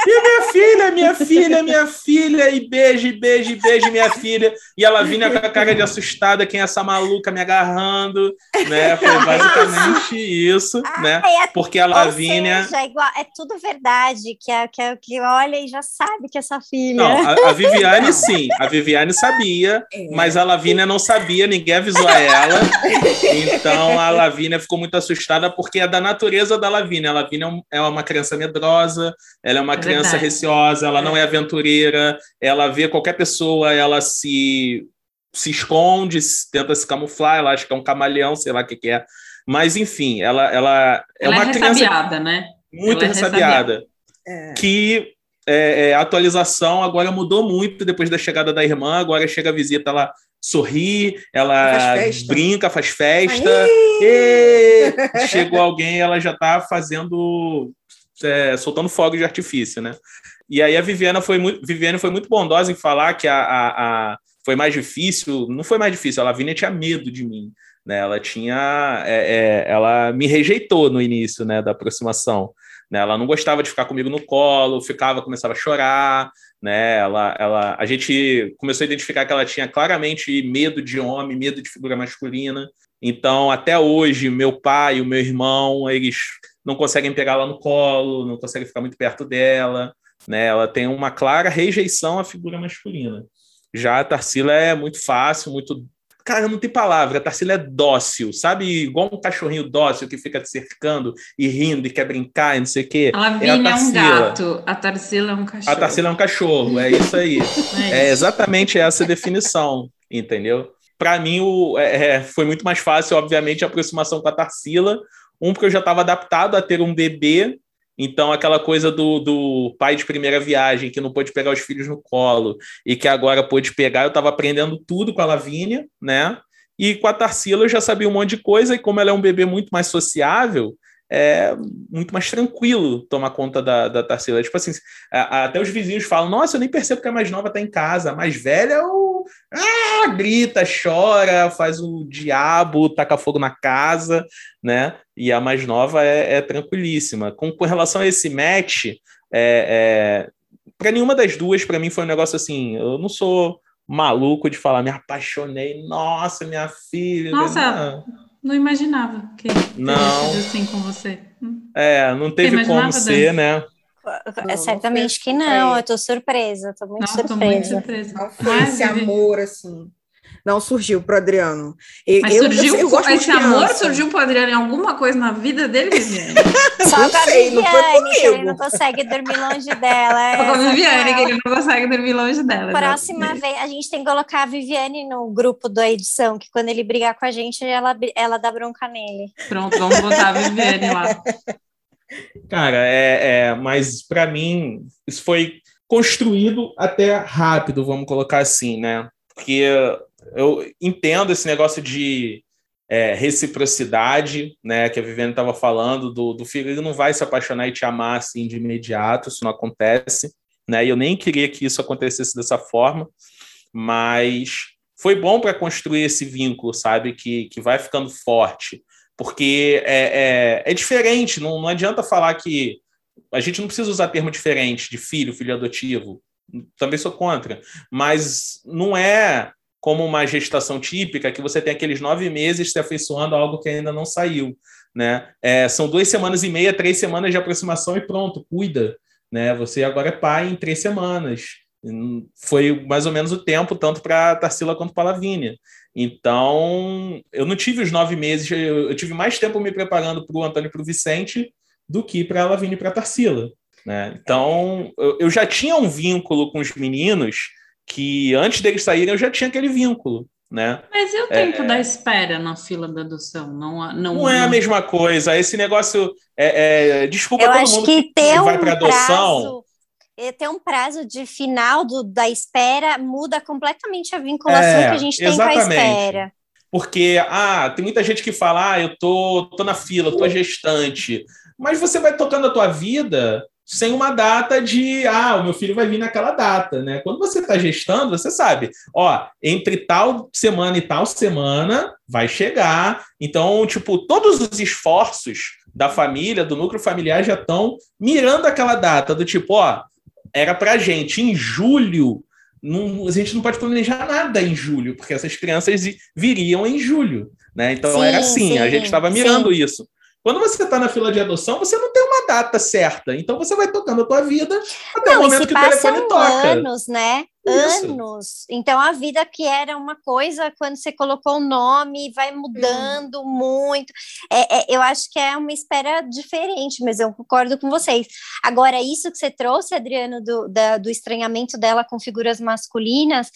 E minha filha, minha filha, minha filha, e beijo, beijo, beijo, minha filha. E ela vinha com a cara de assustada, quem é essa maluca me agarrando, né? Foi basicamente isso, né? É, Porque a Lavínia. Seja, é, igual, é tudo verdade, que, é, que, é, que olha e já sabe que é sua filha. Não, a, a Viviane sim, a Viviane sabia, é. mas a Lavínia não sabia, ninguém avisou a ela. Então a Lavínia ficou muito assustada porque é da natureza da Lavínia. A Lavínia é, é uma criança medrosa, ela é uma é criança verdade. receosa, ela é. não é aventureira, ela vê qualquer pessoa, ela se, se esconde, tenta se camuflar, ela acha que é um camaleão, sei lá o que, que é. Mas, enfim, ela, ela é ela uma é criança. né? Muito ela ressabiada. É que é, é, a atualização agora mudou muito depois da chegada da irmã. Agora chega a visita, ela sorri, ela faz brinca, faz festa. E, chegou alguém, ela já está fazendo, é, soltando fogo de artifício, né? E aí a Viviana foi muito, Viviane foi muito bondosa em falar que a, a, a foi mais difícil. Não foi mais difícil, a Lavínia tinha medo de mim. Né, ela tinha, é, é, ela me rejeitou no início, né, da aproximação. Né, ela não gostava de ficar comigo no colo, ficava, começava a chorar, né? Ela, ela, a gente começou a identificar que ela tinha claramente medo de homem, medo de figura masculina. Então, até hoje, meu pai o meu irmão, eles não conseguem pegá-la no colo, não conseguem ficar muito perto dela, né? Ela tem uma clara rejeição à figura masculina. Já a Tarsila é muito fácil, muito Cara, não tem palavra. A Tarsila é dócil, sabe? Igual um cachorrinho dócil que fica te cercando e rindo e quer brincar e não sei o quê. A Lavínia é, é, um gato, a Tarsila é um cachorro. A Tarsila é um cachorro, é isso aí. é, é exatamente essa definição, entendeu? Para mim, o, é, é, foi muito mais fácil, obviamente, a aproximação com a Tarsila. Um, porque eu já estava adaptado a ter um bebê então, aquela coisa do, do pai de primeira viagem que não pôde pegar os filhos no colo e que agora pôde pegar, eu estava aprendendo tudo com a Lavínia, né? E com a Tarsila eu já sabia um monte de coisa, e como ela é um bebê muito mais sociável, é muito mais tranquilo tomar conta da, da Tarsila. Tipo assim, até os vizinhos falam: Nossa, eu nem percebo que a mais nova está em casa, a mais velha o... ah, grita, chora, faz o diabo, taca fogo na casa, né? E a mais nova é, é tranquilíssima. Com, com relação a esse match, é, é para nenhuma das duas, para mim foi um negócio assim: eu não sou maluco de falar, me apaixonei, nossa, minha filha. Nossa, não imaginava que não assim com você. É, não teve como ser, né? É, certamente que não, eu tô surpresa, tô muito Nossa, surpresa. Tô muito surpresa. Não foi esse amor, assim não surgiu para Adriano. E, Mas eu, surgiu, eu, eu esse amor surgiu para Adriano em alguma coisa na vida dele, Viviane? Só com a Viviane, que ele não consegue dormir longe dela. Só com a é Viviane, que ele não consegue dormir longe dela. Próxima vez, a gente tem que colocar a Viviane no grupo da edição, que quando ele brigar com a gente, ela, ela dá bronca nele. Pronto, vamos botar a Viviane lá. Cara, é, é mas para mim, isso foi construído até rápido, vamos colocar assim, né? Porque eu entendo esse negócio de é, reciprocidade, né, que a Viviane estava falando, do, do filho, ele não vai se apaixonar e te amar assim de imediato, isso não acontece, né, e eu nem queria que isso acontecesse dessa forma, mas foi bom para construir esse vínculo, sabe, que, que vai ficando forte, porque é, é, é diferente, não, não adianta falar que a gente não precisa usar termo diferente de filho, filho adotivo, também sou contra, mas não é como uma gestação típica, que você tem aqueles nove meses se afeiçoando a algo que ainda não saiu. Né? É, são duas semanas e meia, três semanas de aproximação e pronto, cuida. Né? Você agora é pai em três semanas. Foi mais ou menos o tempo, tanto para Tarsila quanto para Lavínia. Então, eu não tive os nove meses, eu, tive mais tempo me preparando para o Antônio e para o Vicente do que para a Lavínia e para a Tarsila. Né? Então, eu já tinha um vínculo com os meninos que antes deles saírem eu já tinha aquele vínculo. Né? Mas e o tempo é, da espera na fila da adoção? Não, não, não é a mesma coisa. Esse negócio. É, é desculpa eu todo acho mundo que, que ter vai um para adoção. Prazo, ter um prazo de final do, da espera muda completamente a vinculação é, que a gente tem exatamente. com a espera. Porque ah, tem muita gente que fala: ah, eu tô, tô na fila, tô gestante. Mas você vai tocando a tua vida sem uma data de, ah, o meu filho vai vir naquela data, né? Quando você está gestando, você sabe, ó, entre tal semana e tal semana vai chegar. Então, tipo, todos os esforços da família, do núcleo familiar já estão mirando aquela data do tipo, ó, era pra gente em julho, não, a gente não pode planejar nada em julho, porque essas crianças viriam em julho, né? Então sim, era assim, sim, a gente estava mirando sim. isso. Quando você está na fila de adoção, você não tem uma data certa. Então você vai tocando a tua vida até não, o momento que o telefone toca. anos, né? Isso. Anos. Então a vida que era uma coisa, quando você colocou o nome, vai mudando hum. muito. É, é, eu acho que é uma espera diferente, mas eu concordo com vocês. Agora, isso que você trouxe, Adriano, do, da, do estranhamento dela com figuras masculinas,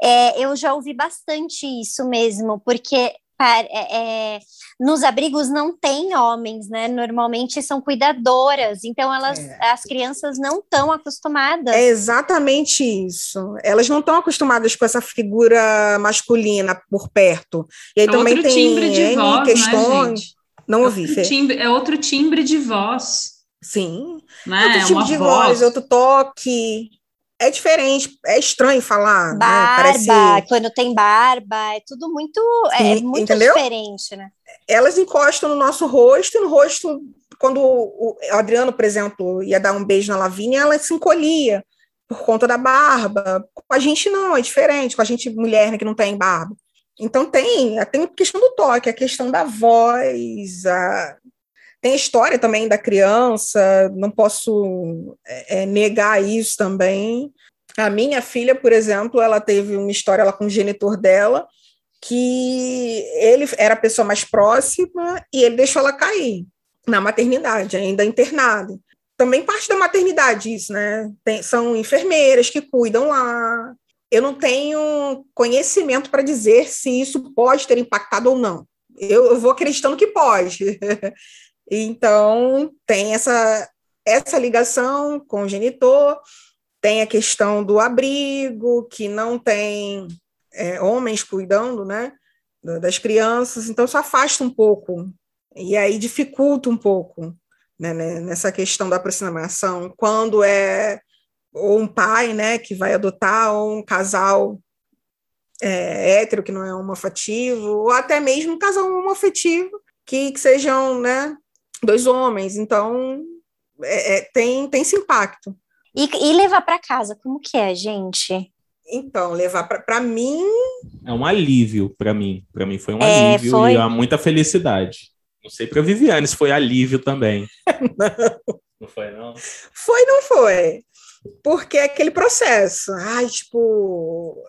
é, eu já ouvi bastante isso mesmo, porque é, é, nos abrigos não tem homens, né? Normalmente são cuidadoras, então elas, é. as crianças não estão acostumadas. É exatamente isso. Elas não estão acostumadas com essa figura masculina por perto. E aí é também tem timbre de N voz, né, questões. Né, não ouvi, é timbre, é outro timbre de voz. Sim. Né? Outro tipo de voz, voz, outro toque é diferente, é estranho falar. Né? Barba, né? Parece... quando tem barba, é tudo muito, é, muito Entendeu? diferente, né? Elas encostam no nosso rosto, e no rosto, quando o Adriano, por exemplo, ia dar um beijo na Lavínia, ela se encolhia por conta da barba. Com a gente não, é diferente, com a gente mulher né, que não tem barba. Então tem, tem a questão do toque, a questão da voz, a... tem a história também da criança, não posso é, é, negar isso também. A minha filha, por exemplo, ela teve uma história com o genitor dela, que ele era a pessoa mais próxima e ele deixou ela cair na maternidade, ainda internada. Também parte da maternidade isso, né? Tem, são enfermeiras que cuidam lá. Eu não tenho conhecimento para dizer se isso pode ter impactado ou não. Eu, eu vou acreditando que pode. então, tem essa, essa ligação com o genitor, tem a questão do abrigo, que não tem é, homens cuidando, né, das crianças, então isso afasta um pouco, e aí dificulta um pouco, né, né, nessa questão da aproximação, quando é ou um pai, né, que vai adotar, ou um casal é, hétero, que não é homoafetivo, ou até mesmo um casal homoafetivo, que, que sejam, né, dois homens, então é, é, tem, tem esse impacto. E, e levar para casa, como que é, gente? Então, levar para mim. É um alívio para mim. Para mim foi um é, alívio foi... e há muita felicidade. Não sei para Viviane se foi alívio também. não. Não foi, não? Foi, não foi. Porque é aquele processo. Ai, tipo.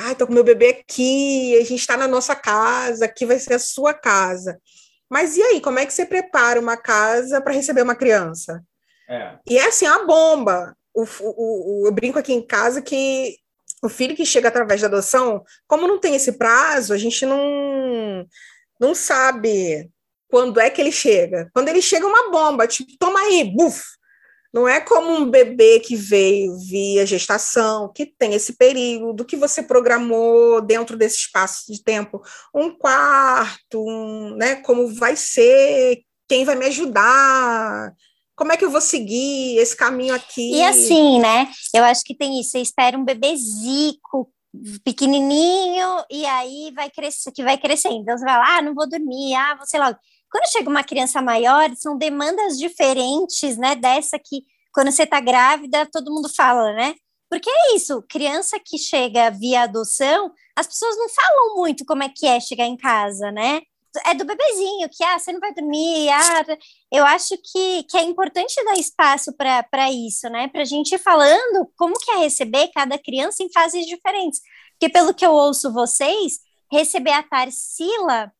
Ai, tô com meu bebê aqui, a gente está na nossa casa, aqui vai ser a sua casa. Mas e aí, como é que você prepara uma casa para receber uma criança? É. E é assim, a bomba. O, o, o, eu brinco aqui em casa que o filho que chega através da adoção, como não tem esse prazo, a gente não, não sabe quando é que ele chega. Quando ele chega, é uma bomba, tipo, toma aí, buf! Não é como um bebê que veio via gestação, que tem esse período que você programou dentro desse espaço de tempo, um quarto, um, né, como vai ser, quem vai me ajudar, como é que eu vou seguir esse caminho aqui? E assim, né? Eu acho que tem isso. Você espera um bebezico pequenininho e aí vai crescer, que vai crescendo. Então você vai lá, ah, não vou dormir, ah, você logo. Quando chega uma criança maior, são demandas diferentes, né? Dessa que quando você tá grávida, todo mundo fala, né? Porque é isso, criança que chega via adoção, as pessoas não falam muito como é que é chegar em casa, né? é do bebezinho, que ah, você não vai dormir, ah, eu acho que, que é importante dar espaço para isso, né? Para a gente ir falando como que é receber cada criança em fases diferentes. Porque pelo que eu ouço vocês, receber a Tarsila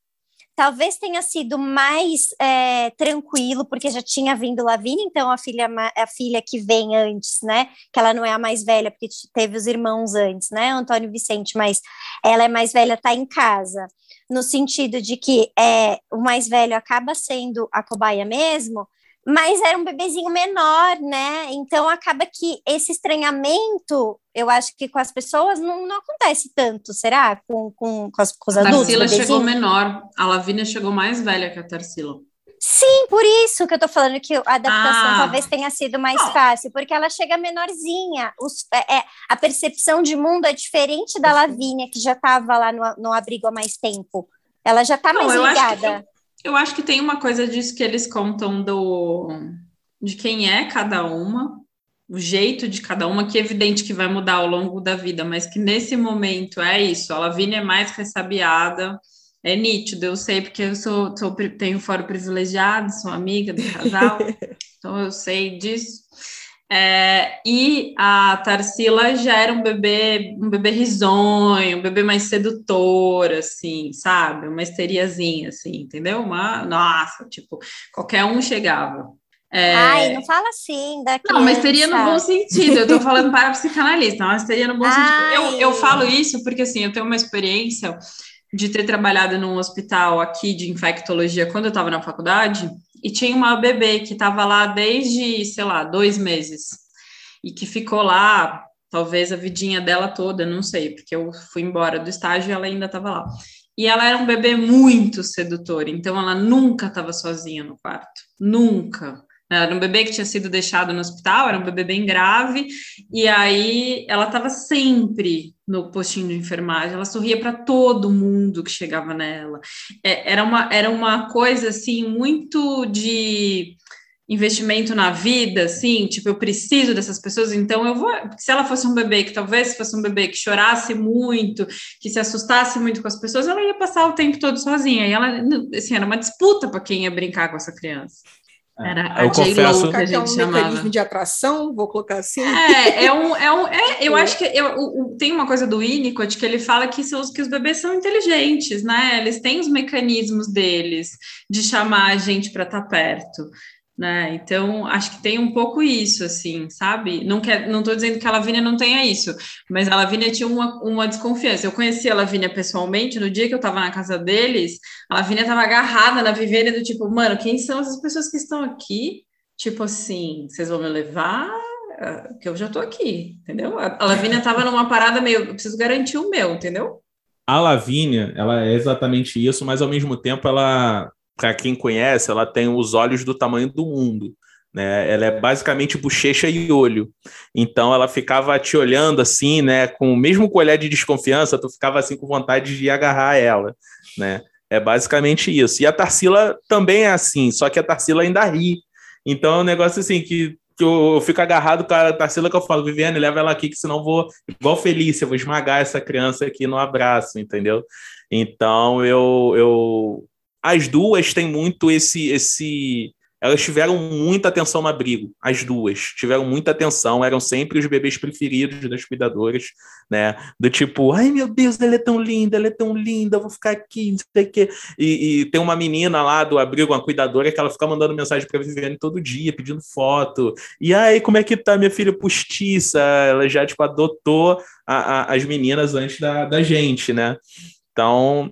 talvez tenha sido mais é, tranquilo, porque já tinha vindo Lavínia, então a filha, a filha que vem antes, né? Que ela não é a mais velha, porque teve os irmãos antes, né? Antônio Vicente, mas ela é mais velha, tá em casa no sentido de que é, o mais velho acaba sendo a cobaia mesmo, mas era um bebezinho menor, né? Então acaba que esse estranhamento, eu acho que com as pessoas não, não acontece tanto, será? Com, com, com, as, com os adultos? A Tarsila chegou menor, a Lavínia chegou mais velha que a Tarsila. Sim, por isso que eu tô falando que a adaptação ah. talvez tenha sido mais fácil, porque ela chega menorzinha. Os, é, é, a percepção de mundo é diferente da Lavínia, que já estava lá no, no abrigo há mais tempo. Ela já está mais eu ligada. Eu acho que tem uma coisa disso que eles contam do de quem é cada uma, o jeito de cada uma, que é evidente que vai mudar ao longo da vida, mas que nesse momento é isso. A Lavínia é mais ressabiada é nítido, eu sei porque eu sou, sou tenho foro privilegiado, sou amiga do casal, então eu sei disso. É, e a Tarsila já era um bebê, um bebê risonho, um bebê mais sedutor, assim, sabe? Uma esteriazinha, assim, entendeu? Uma, nossa, tipo, qualquer um chegava. É... Ai, não fala assim da Não, mas teria no bom sentido. Eu tô falando para psicanalista, mas teria no bom Ai. sentido. Eu, eu falo isso porque, assim, eu tenho uma experiência de ter trabalhado num hospital aqui de infectologia quando eu estava na faculdade, e tinha uma bebê que estava lá desde, sei lá, dois meses, e que ficou lá, talvez a vidinha dela toda, não sei, porque eu fui embora do estágio e ela ainda estava lá. E ela era um bebê muito sedutor, então ela nunca estava sozinha no quarto, nunca. Era um bebê que tinha sido deixado no hospital, era um bebê bem grave, e aí ela estava sempre no postinho de enfermagem, ela sorria para todo mundo que chegava nela. É, era, uma, era uma coisa assim muito de investimento na vida, assim, tipo, eu preciso dessas pessoas, então eu vou. Se ela fosse um bebê que talvez fosse um bebê que chorasse muito, que se assustasse muito com as pessoas, ela ia passar o tempo todo sozinha. E ela, assim, era uma disputa para quem ia brincar com essa criança. Era a eu confesso J-Lo que a é um chamava. mecanismo de atração, vou colocar assim. É, é um, é um, é, eu acho que eu, o- tem uma coisa do Winnicott que ele fala que, seus, que os bebês são inteligentes, né? Eles têm os mecanismos deles de chamar a gente para estar perto, né? Então, acho que tem um pouco isso, assim, sabe? Não quer, não estou dizendo que a Lavínia não tenha isso, mas a Lavínia tinha uma, uma desconfiança. Eu conheci a Lavínia pessoalmente, no dia que eu estava na casa deles, a Lavínia estava agarrada na Viviane do tipo, mano, quem são essas pessoas que estão aqui? Tipo assim, vocês vão me levar? Ah, Que eu já tô aqui, entendeu? A Lavínia tava numa parada meio, eu preciso garantir o meu, entendeu? A Lavínia, ela é exatamente isso, mas ao mesmo tempo ela, para quem conhece, ela tem os olhos do tamanho do mundo, né? Ela é basicamente bochecha e olho. Então ela ficava te olhando assim, né, com mesmo com olhar de desconfiança, tu ficava assim com vontade de agarrar ela, né? É basicamente isso. E a Tarsila também é assim, só que a Tarsila ainda ri. Então é um negócio assim que que eu fico agarrado com a Tarsila que eu falo, Viviane, leva ela aqui, que senão eu vou, igual Felícia, eu vou esmagar essa criança aqui no abraço, entendeu? Então eu, eu as duas têm muito esse esse elas tiveram muita atenção no abrigo, as duas tiveram muita atenção, eram sempre os bebês preferidos das cuidadoras, né? Do tipo, ai meu Deus, ela é tão linda, ela é tão linda, vou ficar aqui, não sei o quê. E, e tem uma menina lá do abrigo, uma cuidadora, que ela fica mandando mensagem para Viviane todo dia, pedindo foto. E aí, como é que tá minha filha postiça? Ela já, tipo, adotou a, a, as meninas antes da, da gente, né? Então,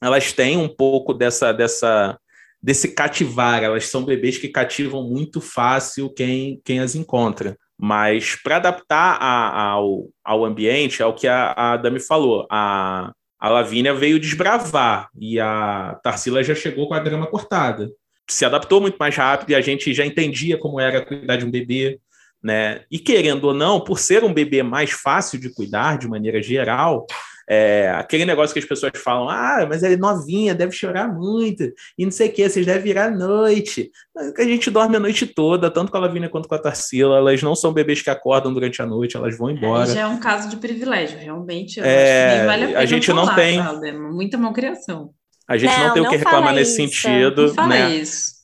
elas têm um pouco dessa, dessa, desse cativar. Elas são bebês que cativam muito fácil quem, quem as encontra. Mas para adaptar a, ao, ao ambiente, é o que a, a Dami falou. A, a Lavínia veio desbravar e a Tarsila já chegou com a grama cortada. Se adaptou muito mais rápido e a gente já entendia como era cuidar de um bebê. Né? E querendo ou não, por ser um bebê mais fácil de cuidar de maneira geral, é, aquele negócio que as pessoas falam, ah, mas ela é novinha, deve chorar muito, e não sei o que, vocês devem virar à noite. A gente dorme a noite toda, tanto com a Lavínia quanto com a Tarsila, elas não são bebês que acordam durante a noite, elas vão embora. É, já é um caso de privilégio, realmente. Eu É, acho que nem vale a a pena gente não falar, tem- sabe? É muita malcriação. A gente não, Não, tem o que não reclamar nesse isso. sentido, Não fala né? isso.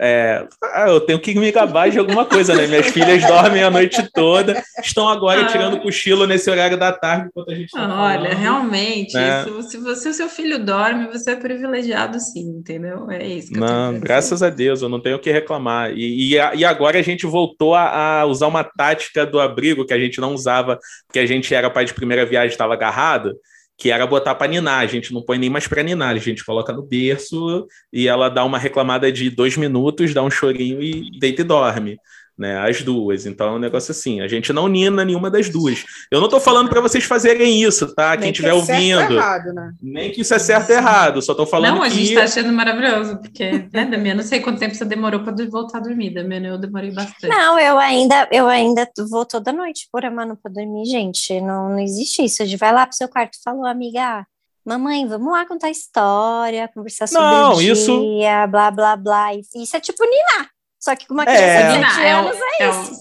É, ah, eu tenho que me gabar de alguma coisa, né? Minhas filhas dormem a noite toda, estão agora Ah. tirando cochilo nesse horário da tarde enquanto a gente está Olha, realmente, né? isso, se você, o seu filho dorme, você é privilegiado sim, entendeu? É isso que eu Não, pra graças a Deus, eu não tenho o que reclamar. E, e, e agora a gente voltou a, a usar uma tática do abrigo que a gente não usava, porque a gente era pai de primeira viagem, estava agarrado, que era botar para ninar. A gente não põe nem mais para ninar, a gente coloca no berço e ela dá uma reclamada de dois minutos, dá um chorinho e deita e dorme. Né, as duas. Então é um negócio assim. A gente não nina nenhuma das duas. Eu não tô falando para vocês fazerem isso, tá? Quem Nem estiver que é certo ou ouvindo. errado, né? Nem que isso é certo ou errado. Só tô falando Não, a que. gente tá achando maravilhoso, porque, né, Damiana, não sei quanto tempo você demorou para voltar a dormir, Damiana, eu demorei bastante. Não, eu ainda, eu ainda vou toda noite por a mano pra dormir, gente. Não, não existe isso. A gente vai lá pro seu quarto e falou, amiga, mamãe, vamos lá contar história, conversar sobre Não, o isso- dia, blá, blá, blá. Isso é tipo ninar. Só que com uma É. criança de Não, 7 é um- anos é, é um- isso.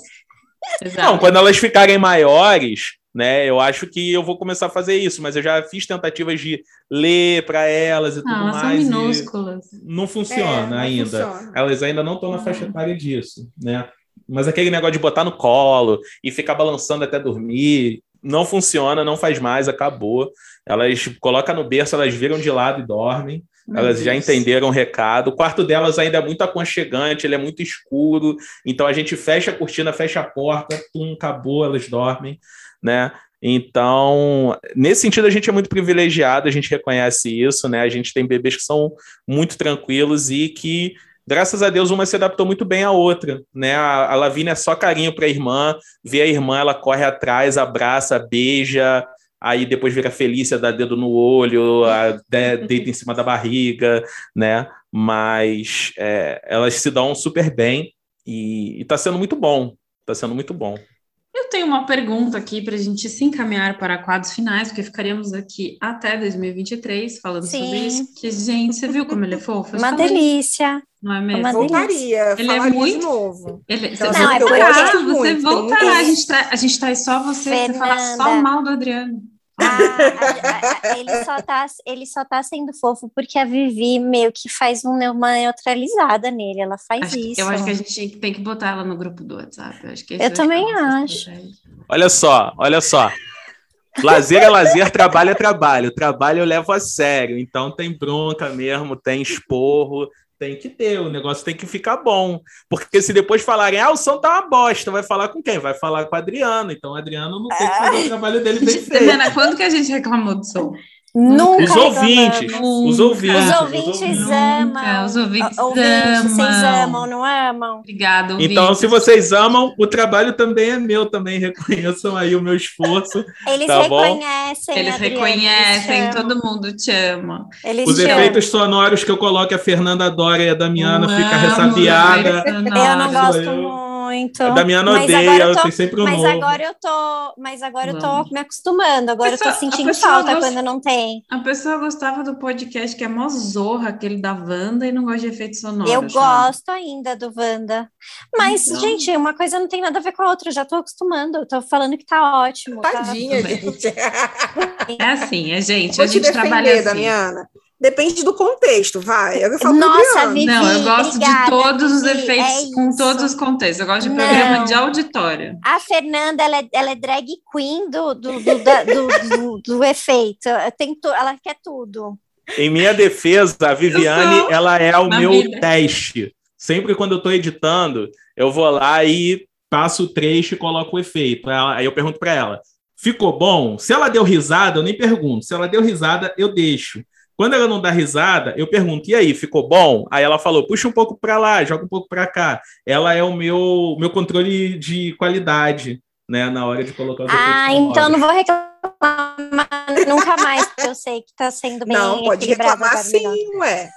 Exato. Não, quando elas ficarem maiores, né, eu acho que eu vou começar a fazer isso, mas eu já fiz tentativas de ler para elas e tudo Não, elas são mais. e minúsculas. não funciona É, não ainda. funciona. Elas ainda não estão na faixa etária disso, né? Mas aquele negócio de botar no colo e ficar balançando até dormir, não funciona, não faz mais, acabou. Elas colocam no berço, elas viram de lado e dormem. Meu Elas já entenderam o recado. O quarto delas ainda é muito aconchegante, ele é muito escuro. Então a gente fecha a cortina, fecha a porta, tum, acabou, elas dormem, né? Então, nesse sentido, a gente é muito privilegiado, a gente reconhece isso, né? A gente tem bebês que são muito tranquilos e que, graças a Deus, uma se adaptou muito bem à outra, né? A, a Lavínia é só carinho para a irmã, vê a irmã, ela corre atrás, abraça, beija, aí depois vira Felícia, dá dedo no olho, a- de- deita em cima da barriga, né? Mas é, elas se dão super bem e, está sendo muito bom. Está sendo muito bom. Eu tenho uma pergunta aqui para a gente se encaminhar para quadros finais, porque ficaríamos aqui até 2023 falando Sim. sobre isso. Que, gente, você viu como ele é fofo? Eu Uma delícia. Não é mesmo? Uma Voltaria, Ele é muito- de novo. Ele, Então, você Não, é voltará, porque eu gosto você muito, voltará. muito A gente, tra- a gente traz só você, você fala só Fernanda. mal do Adriano. Ah, ele, só tá, ele só tá sendo fofo porque a Vivi meio que faz uma neutralizada nele. Ela faz Acho que- isso. eu acho que a gente tem que botar ela no grupo do WhatsApp. Eu, acho que esse Eu também acho. Olha só, olha só. Lazer é lazer, trabalho é trabalho. Trabalho eu levo a sério. Então tem bronca mesmo, tem esporro, tem que ter. O negócio tem que ficar bom. Porque se depois falarem, ah, o som tá uma bosta, vai falar com quem? Vai falar com o Adriano. Então o Adriano não tem que fazer o trabalho dele bem feito. Helena, quando que a gente reclamou do som? Nunca Os ouvintes, os ouvintes. Os ouvintes Nunca, amam. os ouvintes Ouvintes, vocês amam. amam, não amam? Obrigada, ouvintes. Então, se vocês amam, o trabalho também é meu, também reconheçam aí o meu esforço. Eles Tá bom. reconhecem. Eles reconhecem, eles te amam. todo mundo te ama. Eles Os te amam. efeitos sonoros que eu coloco, a Fernanda Dória e a Damiana Eu fica ressabiada. efeitos Eu não gosto eu. Muito. A Damiana Mas odeia, agora eu tô- tem sempre um Mas novo. agora eu tô, mas agora eu tô me acostumando. Agora eu Pessoa- tô a sentindo falta gosta- quando não tem. A pessoa gostava do podcast que é mó zorra, aquele da Wanda, e não gosta de efeitos sonoros. Eu sabe? gosto ainda do Wanda. Mas, Então. gente, uma coisa não tem nada a ver com a outra. Eu já tô acostumando. Eu tô falando que tá ótimo. tá Tadinha, bem. gente. É assim, é gente, Vou a te gente trabalha assim. Damiana. Depende do contexto, vai. Eu falo Nossa. Vivi, Não, eu gosto obrigada, de todos os Vivi, efeitos, é com todos os contextos. Eu gosto de Não. programa de auditório. A Fernanda, ela é, ela é drag queen do, do, do, do, do- do efeito. Ela quer tudo. Em minha defesa, a Viviane, ela é o meu vida. teste. Sempre quando eu tô editando, eu vou lá e passo o trecho e coloco o efeito. Aí eu pergunto para ela: ficou bom? Se ela deu risada, eu nem pergunto. Se ela deu risada, eu deixo. Quando ela não dá risada, eu pergunto: e aí, ficou bom? Aí ela falou: puxa um pouco para lá, joga um pouco para cá. Ela é o meu, meu controle de qualidade, né, na hora de colocar os Ah, então não vou reclamar nunca mais, porque eu sei que tá sendo bem Não, pode reclamar sim, ué.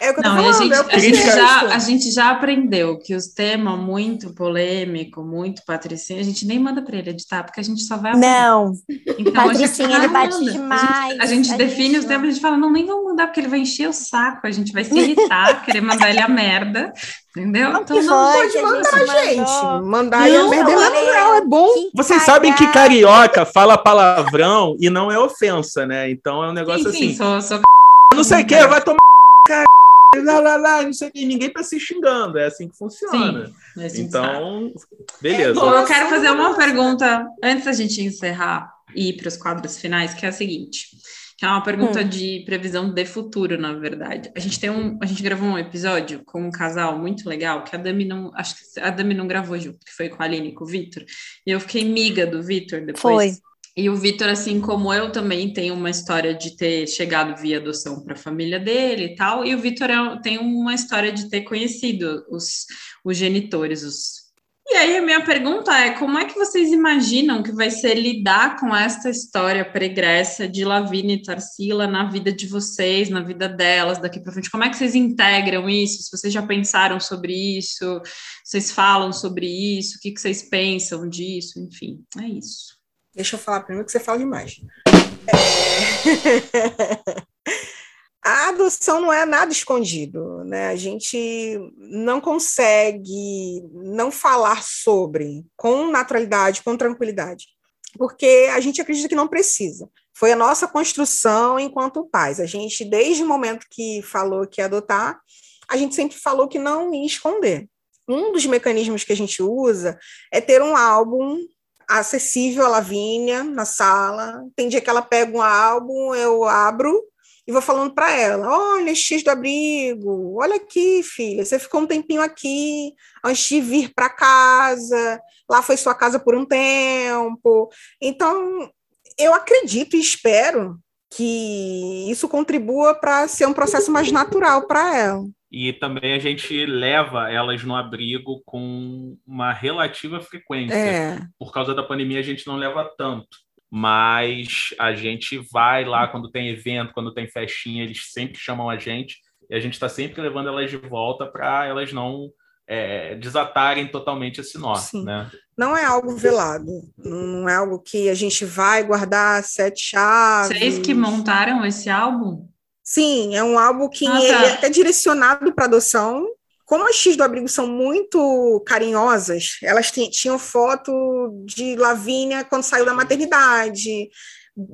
É o que eu tô Não, e a falando. gente, é o que a, gente já, a gente já aprendeu que os temas muito polêmico, muito patricinho, a gente nem manda para ele editar, porque a gente só vai aprender. Não, Então, a gente Patricinha, ele não bate manda. demais. A gente A define gente os temas, a gente fala, não, nem vamos mudar, porque ele vai encher o saco, a gente vai se irritar, querer mandar ele a merda, entendeu? Não, Então, que não, foi, Pode que a mandar, gente gente. mandou. Mandar aí a Não, merda é olha, natural, é bom. que Vocês sabem que carioca fala palavrão e não é ofensa, né? Então é um negócio sim, sim, assim. sou, sou não sei o que, vai tomar cara, lá, lá, lá, não sei o que, ninguém tá se xingando, é assim que funciona. Sim, a gente sabe. Então, beleza. Bom, eu quero fazer uma pergunta antes da gente encerrar e ir para os quadros finais, que é a seguinte. Que é uma pergunta de previsão de futuro, na verdade. A gente tem um, a gente gravou um episódio com um casal muito legal que a Dami não, acho que a Dami não gravou junto, que foi com a Aline e com o Vitor. E eu fiquei miga do Vitor depois. Foi. E o Vitor, assim como eu, também tem uma história de ter chegado via adoção para a família dele e tal. E o Vitor é- tem uma história de ter conhecido os, os genitores, os. E aí a minha pergunta é: como é que vocês imaginam que vai ser lidar com esta história pregressa de Lavínia e Tarsila na vida de vocês, na vida delas daqui para frente? Como é que vocês integram isso? Se vocês já pensaram sobre isso, vocês falam sobre isso, o que, que vocês pensam disso? Enfim, é isso. Deixa eu falar primeiro que você fala demais. É... A adoção não é nada escondido, né? A gente não consegue não falar sobre com naturalidade, com tranquilidade, porque a gente acredita que não precisa. Foi a nossa construção enquanto pais. A gente, desde o momento que falou que ia adotar, a gente sempre falou que não ia esconder. Um dos mecanismos que a gente usa é ter um álbum acessível à Lavínia na sala. Tem dia que ela pega um álbum, eu abro e vou falando para ela: olha, X do abrigo, olha aqui, filha, você ficou um tempinho aqui antes de vir para casa, lá foi sua casa por um tempo. Então, eu acredito e espero que isso contribua para ser um processo mais natural para ela. E também a gente leva elas no abrigo com uma relativa frequência. É. Por causa da pandemia, a gente não leva tanto. Mas a gente vai lá quando tem evento, quando tem festinha, eles sempre chamam a gente. E a gente está sempre levando elas de volta para elas não é, desatarem totalmente esse nó. Sim. Né? Não é algo velado, não é algo que a gente vai guardar sete chaves. Vocês que montaram esse álbum? Sim, é um álbum que Ah, ele tá. é até direcionado para adoção, como as X do abrigo são muito carinhosas, elas tinham foto de Lavínia quando saiu da maternidade,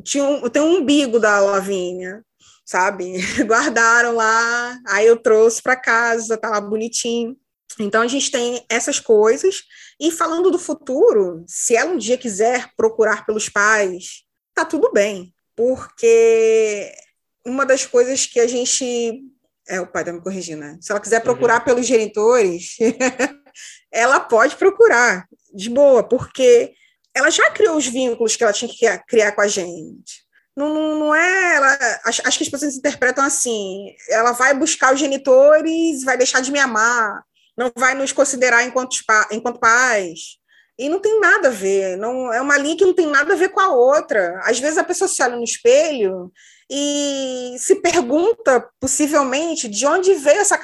tinha um, tem um umbigo da Lavínia, sabe? Guardaram lá, aí eu trouxe para casa, tá lá bonitinho. Então a gente tem essas coisas. E falando do futuro, se ela um dia quiser procurar pelos pais, tá tudo bem, porque uma das coisas que a gente é o pai tá me corrigindo, né? Se ela quiser procurar uhum. pelos genitores, ela pode procurar de boa, porque ela já criou os vínculos que ela tinha que criar com a gente. Não, não, não é. Ela, acho, acho que as pessoas interpretam assim: ela vai buscar os genitores, vai deixar de me amar, não vai nos considerar enquanto, enquanto pais. E não tem nada a ver, não é uma linha que não tem nada a ver com a outra. Às vezes a pessoa se olha no espelho e se pergunta, possivelmente, de onde veio essa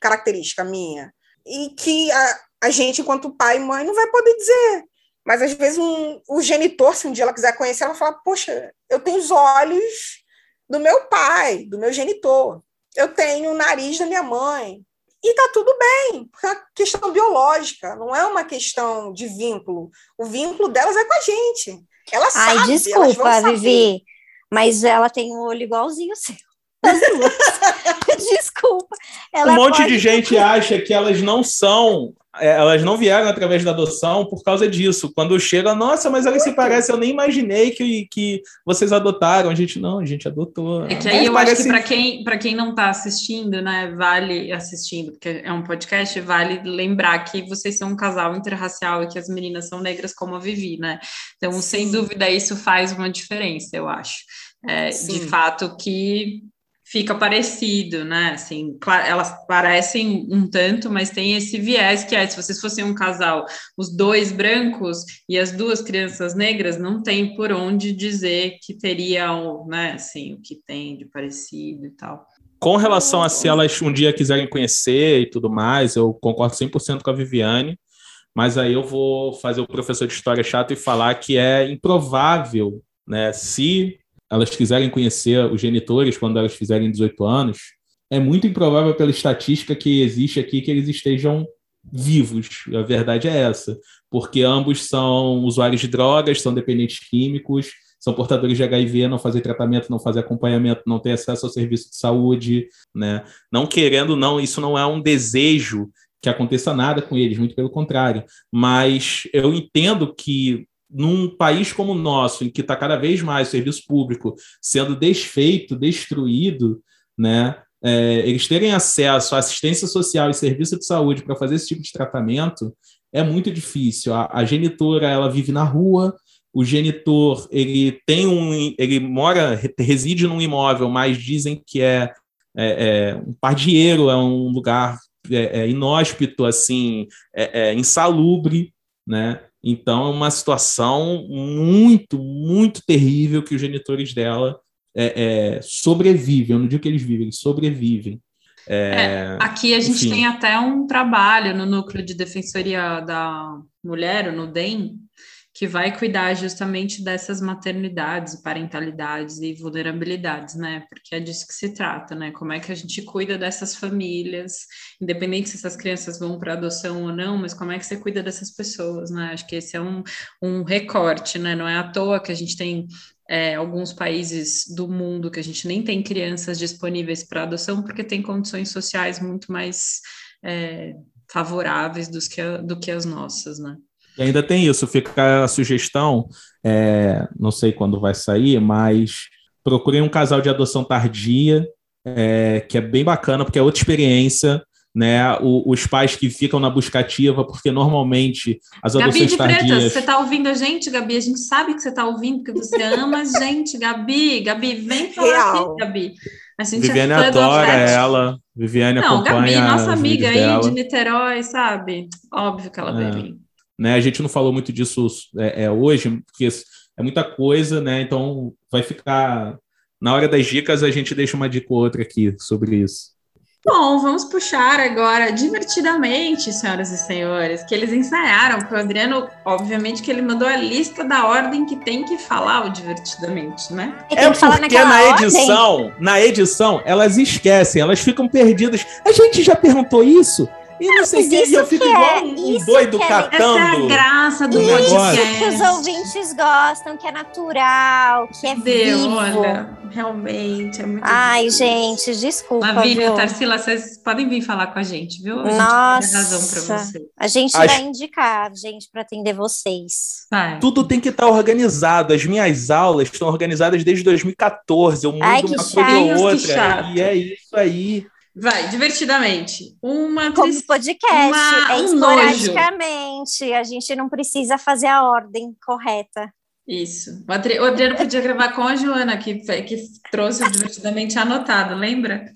característica minha. E que a, a gente, enquanto pai e mãe, não vai poder dizer. Mas às vezes um, o genitor, se um dia ela quiser conhecer, ela fala: Poxa, eu tenho os olhos do meu pai, do meu genitor. Eu tenho o nariz da minha mãe. E tá tudo bem, porque é uma questão biológica, não é uma questão de vínculo. O vínculo delas é com a gente. Ela Ai, sabe, desculpa, Vivi, mas ela tem um olho igualzinho o seu. Desculpa. Ela um monte de gente acha que elas não são, é, elas não vieram através da adoção por causa disso. Quando chega, nossa, mas elas se parecem, eu nem imaginei que, que vocês adotaram. A gente não, a gente adotou. É que aí eu parece... acho que para quem, quem não está assistindo, né, vale assistindo, porque é um podcast, vale lembrar que vocês são um casal interracial e que as meninas são negras como a Vivi, né? Então, Sim. sem dúvida, isso faz uma diferença, eu acho. É, de fato que fica parecido, né? Assim, elas parecem um tanto, mas tem esse viés que é, se vocês fossem um casal, os dois brancos e as duas crianças negras, não tem por onde dizer que teriam, né, assim, o que tem de parecido e tal. Com relação a se elas um dia quiserem conhecer e tudo mais, eu concordo 100% com a Viviane, mas aí eu vou fazer o professor de história chato e falar que é improvável, né, se elas quiserem conhecer os genitores quando elas fizerem 18 anos, é muito improvável pela estatística que existe aqui que eles estejam vivos. A verdade é essa, porque ambos são usuários de drogas, são dependentes químicos, são portadores de HIV, não fazem tratamento, não fazem acompanhamento, não têm acesso ao serviço de saúde, né? Não querendo, não, isso não é um desejo que aconteça nada com eles, muito pelo contrário. Mas eu entendo que num país como o nosso, em que está cada vez mais o serviço público sendo desfeito, destruído, né, é, eles terem acesso à assistência social e serviço de saúde para fazer esse tipo de tratamento é muito difícil. A, a, genitora ela vive na rua, o genitor ele tem um, ele mora, reside num imóvel, mas dizem que é, é, é um pardieiro, é um lugar é, é inóspito, assim, é, é insalubre, né? Então, é uma situação muito, muito terrível que os genitores dela é, é, sobrevivem. Eu não digo que eles vivem, eles sobrevivem. É, é, aqui a gente enfim. tem até um trabalho no núcleo de defensoria da mulher, no DEM, que vai cuidar justamente dessas maternidades, parentalidades e vulnerabilidades, né? Porque é disso que se trata, né? Como é que a gente cuida dessas famílias, independente se essas crianças vão para adoção ou não, mas como é que você cuida dessas pessoas, né? Acho que esse é um, um recorte, né? Não é à toa que a gente tem é, alguns países do mundo que a gente nem tem crianças disponíveis para adoção, porque tem condições sociais muito mais é, favoráveis dos que do que as nossas, né? E ainda tem isso, fica a sugestão, é, não sei quando vai sair, mas procurem um casal de adoção tardia, é, que é bem bacana, porque é outra experiência, né? O, os pais que ficam na buscativa, porque normalmente as Gabi adoções de tardias... Preta, você está ouvindo a gente, Gabi? A gente sabe que você está ouvindo, porque você ama a gente, Gabi. Gabi, vem falar Real. aqui, Gabi. A gente é Viviane é adora ela, Viviane Não, acompanha Gabi, nossa amiga aí dela. de Niterói, sabe? Óbvio que ela é. vir. Né? A gente não falou muito disso é, é, hoje, porque é muita coisa, né? Então vai ficar. Na hora das dicas, a gente deixa uma dica ou outra aqui sobre isso. Bom, vamos puxar agora divertidamente, senhoras e senhores, que eles ensaiaram, porque o Adriano, obviamente, que ele mandou a lista da ordem que tem que falar o divertidamente, né? É porque na edição, ordem. na edição, elas esquecem, elas ficam perdidas. A gente já perguntou isso? E não sei o que, e eu fico igual é, um, doido é, catando. Essa é a graça do Isso podcast. que os ouvintes gostam, que é natural, que é Deu, vivo. olha, realmente é muito Ai, gente, desculpa, Lavínia? Tarsila, vocês podem vir falar com a gente, viu? A gente Nossa. tem razão pra você. A gente Acho- vai indicar gente para atender vocês. Vai. Tudo tem que estar organizado. As minhas aulas estão organizadas desde 2014. Eu mudo Ai, que uma coisa chato. ou Que outra. chato. E é isso aí. Vai, divertidamente. Uma Como atriz. podcast, uma- é um esporadicamente. A gente não precisa fazer a ordem correta. Isso. O Adri- o Adriano podia gravar com a Joana, que, que trouxe o divertidamente anotado, lembra?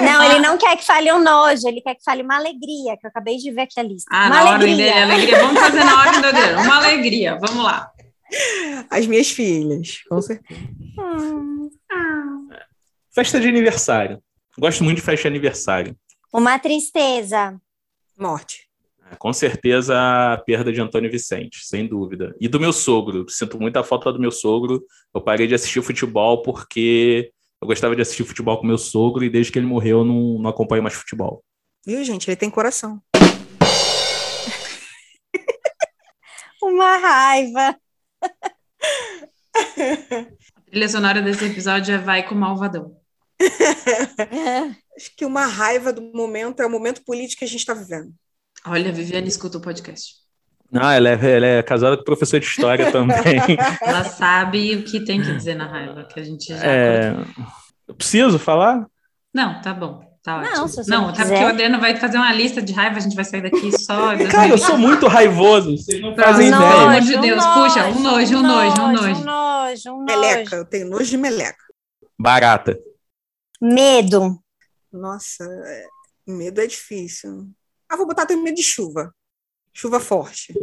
Não, ele não quer que fale um nojo, ele quer que fale uma alegria, que eu acabei de ver aqui a lista. Ah, uma na ordem dele, alegria. Vamos fazer na ordem do Adriano. Uma alegria. Vamos lá. As minhas filhas, com certeza. Hum, Festa de aniversário. Gosto muito de festa de aniversário. uma tristeza. Morte. Com certeza a perda de Antônio Vicente, sem dúvida. E do meu sogro. Sinto muita falta do meu sogro. Eu parei de assistir futebol porque eu gostava de assistir futebol com meu sogro e desde que ele morreu eu não, não acompanho mais futebol. Viu, gente? Ele tem coração. Uma raiva. A trilha sonora desse episódio é Vai com o Malvadão. Acho que uma raiva do momento é o momento político que a gente está vivendo. Olha, a Viviane escuta o podcast. Ah, ela é, ela é casada com professor de história também. Ela sabe o que tem que dizer na raiva, que a gente já. É, eu preciso falar? Não, tá bom. Tá Não, ótimo. não, não quiser. porque o Adriano vai fazer uma lista de raiva, a gente vai sair daqui só. Cara, eu 2020. sou muito raivoso. Vocês não fazem Não, ideia. Pelo amor de Deus, puxa, um nojo, um nojo, um nojo. Um nojo, um Meleca, nojo. eu tenho nojo de meleca. Barata. Medo. Nossa, medo é difícil. Ah, vou botar tenho medo de chuva. Chuva forte.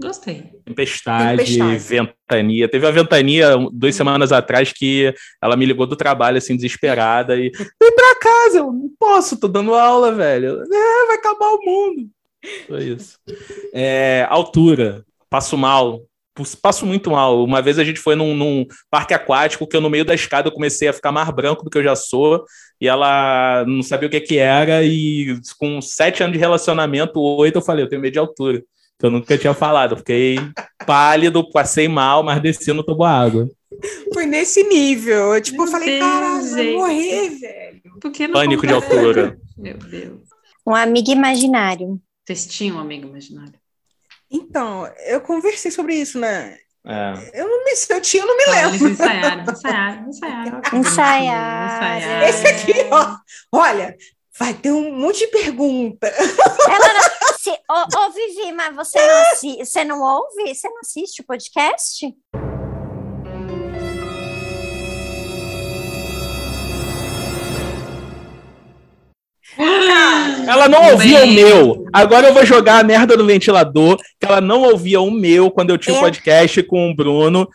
Gostei. Tempestade, Tempestade. ventania. Teve uma ventania duas semanas atrás que ela me ligou do trabalho, assim, desesperada, e vem pra casa, eu não posso, tô dando aula, velho. É, vai acabar o mundo. Foi isso. É, altura, passo mal. Passo muito mal. Uma vez a gente foi num, num parque aquático que eu, no meio da escada, eu comecei a ficar mais branco do que eu já sou. E ela não sabia o que, que era. E com sete anos de relacionamento, oito, eu falei, eu tenho medo de altura. Que eu nunca tinha falado. Eu fiquei pálido, passei mal, mas desci no tobo água. Foi nesse nível. Eu, tipo, eu falei, Deus, caralho, vai gente. morrer, velho. Por que não Pânico de altura. Meu Deus. Um amigo imaginário. Textinho, amigo imaginário. Então, eu conversei sobre isso, né? É. Eu não me se eu tinha, eu não me lembro. Eles ensaiaram, ensaiaram, ensaiaram. Esse aqui, ó. Olha, vai ter um monte de pergunta. Ela não, se, ô, ô, Vivi, mas você não, assi- você não ouve? Você não assiste o podcast? Ela não ouvia o Bem. meu. Agora eu vou jogar a merda do ventilador, que ela não ouvia o meu quando eu tinha o É. podcast com o Bruno.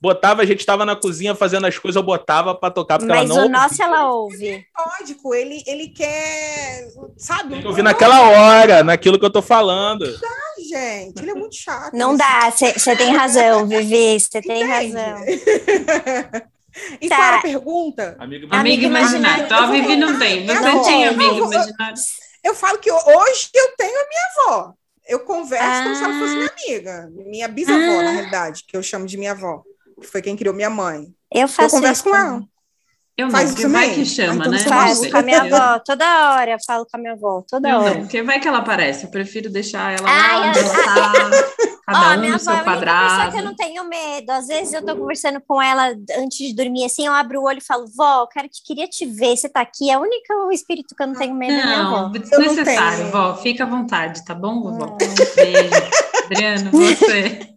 Botava, a gente tava na cozinha fazendo as coisas, eu botava pra tocar, porque Mas ela não o nosso ela ouve. Metódico, ele, ele quer, sabe? Eu vi naquela hora, naquilo que eu tô falando. Gente, ele é muito chato. Não dá, você tem razão, Vivi, você tem razão. e Tá. qual a pergunta? Amigo, imaginário. Então a Vivi não tem. Você Não, tinha amigo eu- imaginário? Eu falo que hoje eu tenho a minha avó. Eu converso como se ela Ah. fosse minha amiga. Minha bisavó, na realidade, que eu chamo de minha avó. Que foi quem criou minha mãe. Eu Eu faço converso isso com ela. Eu não, porque isso vai que chama, Ah, então né? sei. com a minha Eu- avó, toda hora eu falo com a minha avó, toda Eu hora. não, porque vai que ela aparece. Eu prefiro deixar ela Ai, lá ela tá, cada a um minha no avó seu é a quadrado. que eu não tenho medo. Às vezes eu tô conversando com ela antes de dormir, assim, eu abro o olho e falo, vó, cara, te queria te ver, você tá aqui. É o único espírito que eu não tenho medo é minha Não, avó. desnecessário, vó. Fica à vontade, tá bom, vovó? Não. Beijo. Adriano, você.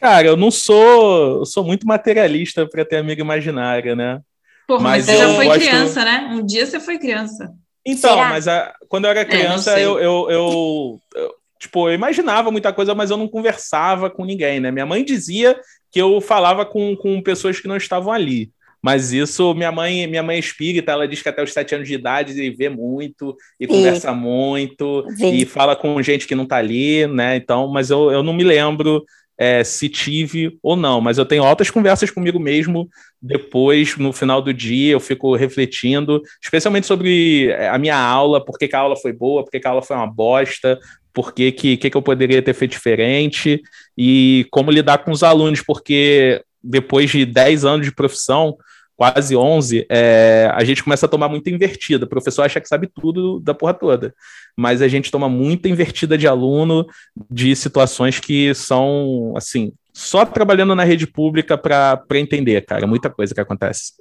Cara, eu não sou. Eu sou muito materialista pra ter amiga imaginária, né? Porra, mas, Mas você já foi gosto- criança, né? Um dia você foi criança. Então, Será? mas a- quando eu era criança, sei. eu, eu, eu- eu, tipo, eu imaginava muita coisa, mas eu não conversava com ninguém, né? Minha mãe dizia que eu falava com, com pessoas que não estavam ali. Mas isso, minha mãe, minha mãe é espírita, ela diz que até os sete anos de idade ele vê muito e conversa muito Vê. e fala com gente que não tá ali, né? Então, mas eu, eu não me lembro é, se tive ou não, mas eu tenho altas conversas comigo mesmo depois, no final do dia, eu fico refletindo, especialmente sobre é, a minha aula, por que, que a aula foi boa, por que, que a aula foi uma bosta, por que, que, que, eu poderia ter feito diferente e como lidar com os alunos, porque depois de 10 anos de profissão, quase 11, é, a gente começa a tomar muita invertida. O professor acha que sabe tudo da porra toda, mas a gente toma muita invertida de aluno de situações que são, assim, só trabalhando na rede pública para entender, cara, muita coisa que acontece.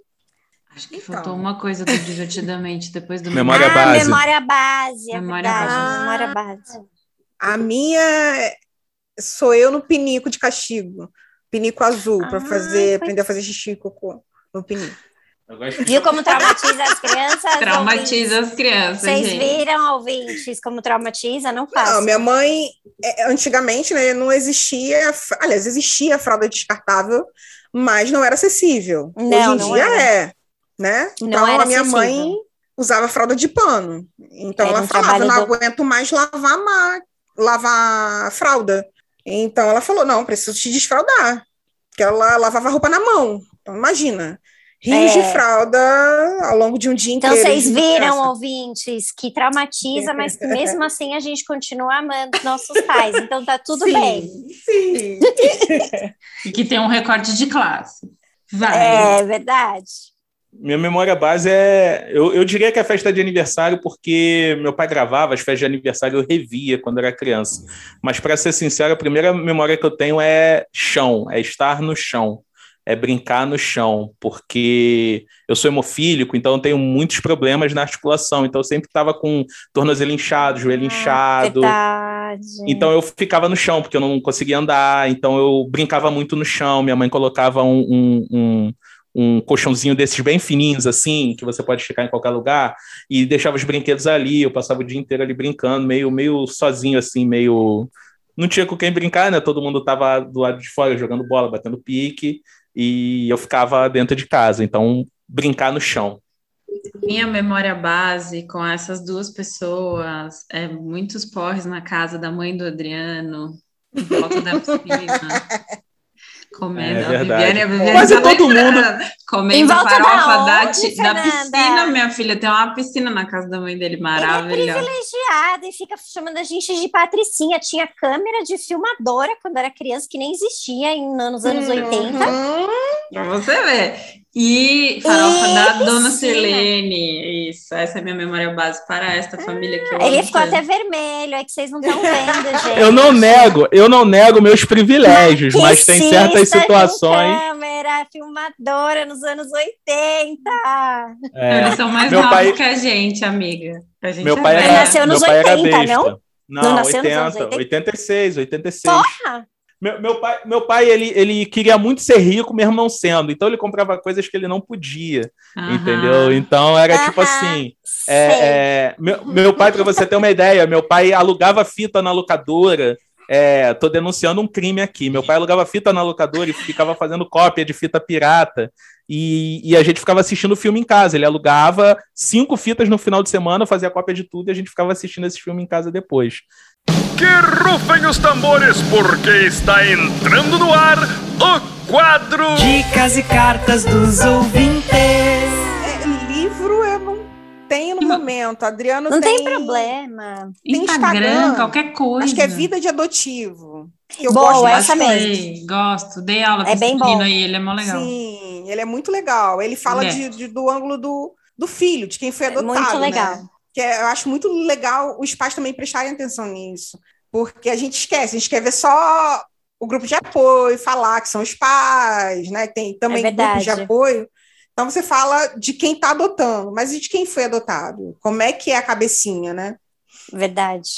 Acho que então. faltou uma coisa do Divertidamente depois do Memória ah, Base. Memória Base. É Memória Base. Memória Base. A minha sou eu no pinico de castigo. Pinico azul, para Ah, fazer, foi- aprender a fazer xixi e cocô no pinico. Viu como traumatiza as crianças? Traumatiza as crianças, Vocês gente. viram, ouvintes, como traumatiza? Não faça. Não, minha mãe, é, antigamente, né, não existia, aliás, existia fralda descartável, mas não era acessível. Não, Hoje em não dia era. é, né? Não Então era a minha acessível. mãe usava fralda de pano. Então Era ela um falava, não do- aguento mais lavar ma- lavar fralda. Então ela falou, não, preciso te desfraldar. Porque ela lavava roupa na mão. Então imagina, rios É. de fralda ao longo de um dia Então, inteiro. vocês de viram, criança. ouvintes, que traumatiza, mas que mesmo assim a gente continua amando nossos pais. Então, tá tudo Sim, bem. Sim. E que tem um recorte de classe. Vai. É verdade. Minha memória base é. Eu, eu diria que é festa de aniversário, porque meu pai gravava as festas de aniversário, eu revia quando era criança. Mas, para ser sincero, a primeira memória que eu tenho é chão, é estar no chão, é brincar no chão, porque eu sou hemofílico, então eu tenho muitos problemas na articulação. Então, eu sempre estava com tornozelo inchado, joelho inchado. Verdade. Então eu ficava no chão, porque eu não conseguia andar, então eu brincava muito no chão. Minha mãe colocava um, um, um, um colchãozinho desses bem fininhos, assim, que você pode ficar em qualquer lugar, e deixava os brinquedos ali. Eu passava o dia inteiro ali brincando, meio, meio sozinho, assim, meio. Não tinha com quem brincar, né? Todo mundo tava do lado de fora jogando bola, batendo pique, e eu ficava dentro de casa. Então, brincar no chão. Minha memória base com essas duas pessoas é muitos porres na casa da mãe do Adriano, em volta da piscina. Comendo É a verdade. Viviane, a Viviane Quase tá todo. Em Comendo volta farofa da da, onde, da Fernanda? piscina, minha filha. Tem uma piscina na casa da mãe dele, Ele é maravilhosa. privilegiado e fica chamando a gente de patricinha. Tinha câmera de filmadora quando era criança, que nem existia em, nos anos 80. Uhum. Pra você ver. E farofa da E Dona piscina. Sirlene. Isso, essa é a minha memória base para esta família que eu Ele ficou até vermelho, é que vocês não estão vendo, gente. Eu não nego, eu não nego meus privilégios, mas tem certas situações. câmera, filmadora nos anos 80. é, Eles são mais Meu novos pai- que a gente, amiga. A gente Meu é pai era, nasceu nos meu pai era 80, besta. não? Não, Não nasceu nos 80, anos 80? 86, 86. Porra! Meu, meu pai, meu pai ele, ele queria muito ser rico, mesmo não sendo. Então ele comprava coisas que ele não podia, Aham. entendeu? Então era tipo Aham. assim. É, é, meu, meu pai, para você ter uma ideia, meu pai alugava fita na locadora. É, tô denunciando um crime aqui. Meu pai alugava fita na locadora e ficava fazendo cópia de fita pirata. E, e a gente ficava assistindo o filme em casa. Ele alugava cinco fitas no final de semana, fazia cópia de tudo e a gente ficava assistindo esse filme em casa depois. Que rufem os tambores, porque está entrando no ar o quadro Dicas e cartas dos ouvintes. É, livro eu não tenho no momento. Adriano Não tem tem problema. Tem Instagram, Instagram. qualquer coisa. Acho que é Vida de Adotivo. eu Boa, gosto essa mesmo. Gosto. Dei aula pra É bem bom. aí, ele é mó legal. Sim, ele é muito legal. Ele fala Ele de, é. de- do ângulo do, do filho, de quem foi É adotado. muito legal. né? Que é- eu acho muito legal os pais também prestarem atenção nisso. Porque a gente esquece, a gente quer ver só o grupo de apoio, falar que são os pais, né? Tem também É grupos de apoio. Então você fala de quem está adotando, mas e de quem foi adotado? Como é que é a cabecinha, né? Verdade.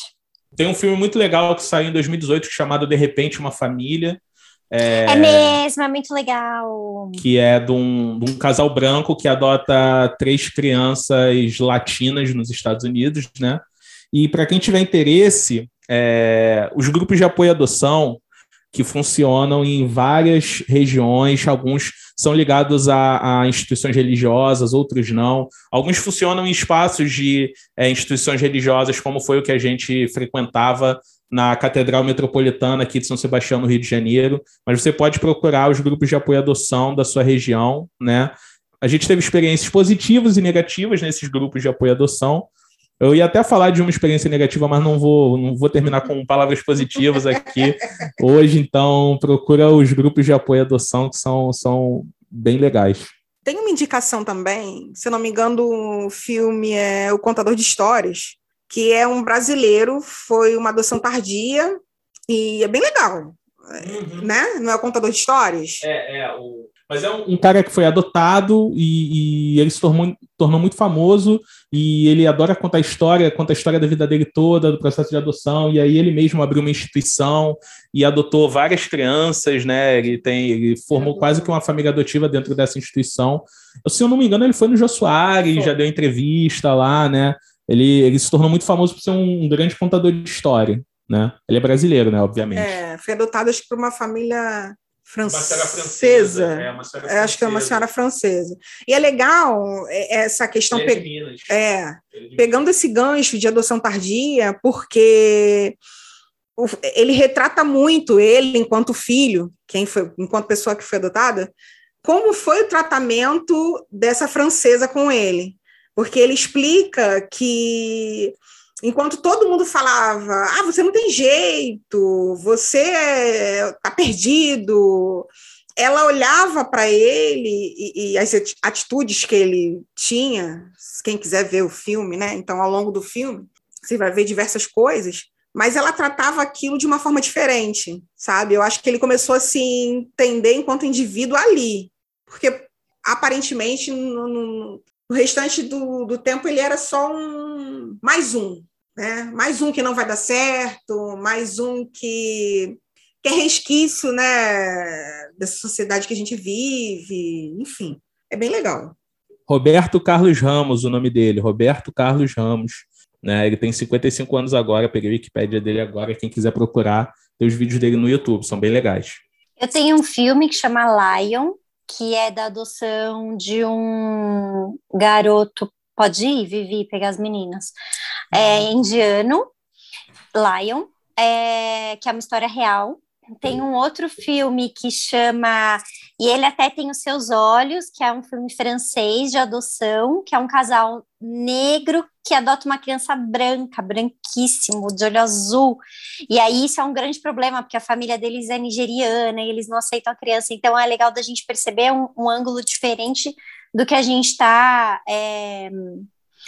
Tem um filme muito legal que saiu em 2018 chamado De Repente Uma Família. É, mesmo, é muito legal. que é de um, de um casal branco que adota três crianças latinas nos Estados Unidos, né? E para quem tiver interesse, é, os grupos de apoio à adoção que funcionam em várias regiões, alguns são ligados a, a instituições religiosas, outros não. Alguns funcionam em espaços de é, instituições religiosas, como foi o que a gente frequentava na Catedral Metropolitana aqui de São Sebastião, no Rio de Janeiro, mas você pode procurar os grupos de apoio à adoção da sua região, né? A gente teve experiências positivas e negativas nesses grupos de apoio à adoção. Eu ia até falar de uma experiência negativa, mas não vou, não vou terminar com palavras positivas aqui hoje. Então, procura os grupos de apoio à adoção que são, são bem legais. Tem uma indicação também, se não me engano, o filme é O Contador de Histórias, que é um brasileiro, foi uma adoção tardia e é bem legal, uhum. né? Não é o Contador de Histórias? É, é o mas é um, um cara que foi adotado e, e ele se tornou, tornou, muito famoso e ele adora contar história, conta a história da vida dele toda, do processo de adoção, e aí ele mesmo abriu uma instituição e adotou várias crianças, né? Ele tem, ele formou quase que uma família adotiva dentro dessa instituição. Se eu não me engano, ele foi no Jô Soares, já deu entrevista lá, né? Ele, ele se tornou muito famoso por ser um, um grande contador de história, né? Ele é brasileiro, né? Obviamente. É, foi adotado acho que por uma família francesa. francesa. É, uma senhora francesa. Acho que é uma senhora francesa. E é legal é, essa questão. Pe... É, pegando esse gancho de adoção tardia, porque ele retrata muito ele enquanto filho, quem foi, enquanto pessoa que foi adotada, como foi o tratamento dessa francesa com ele. Porque ele explica que enquanto todo mundo falava, ah, você não tem jeito, você está perdido, ela olhava para ele e, e, as atitudes que ele tinha, quem quiser ver o filme, né? Então, ao longo do filme, você vai ver diversas coisas, mas ela tratava aquilo de uma forma diferente, sabe? Eu acho que ele começou a se entender enquanto indivíduo ali, porque aparentemente no, no, no restante do, do tempo ele era só um mais um, né? Mais um que não vai dar certo, mais um que, que é resquício né, dessa sociedade que a gente vive, enfim, é bem legal. Roberto Carlos Ramos, o nome dele, Roberto Carlos Ramos. Né? Ele tem 55 anos agora, peguei a Wikipédia dele agora, quem quiser procurar, tem os vídeos dele no YouTube, são bem legais. Eu tenho um filme que chama Lion, que é da adoção de um garoto Pode ir, Vivi, pegar as meninas. É indiano, Lion, é, que é uma história real. Tem um outro filme que chama E Ele Até Tem os Seus Olhos, que é um filme francês de adoção, que é um casal negro que adota uma criança branca, branquíssimo, de olho azul. E aí isso é um grande problema, porque a família deles é nigeriana e eles não aceitam a criança. Então é legal da gente perceber um, um ângulo diferente do que a gente está é,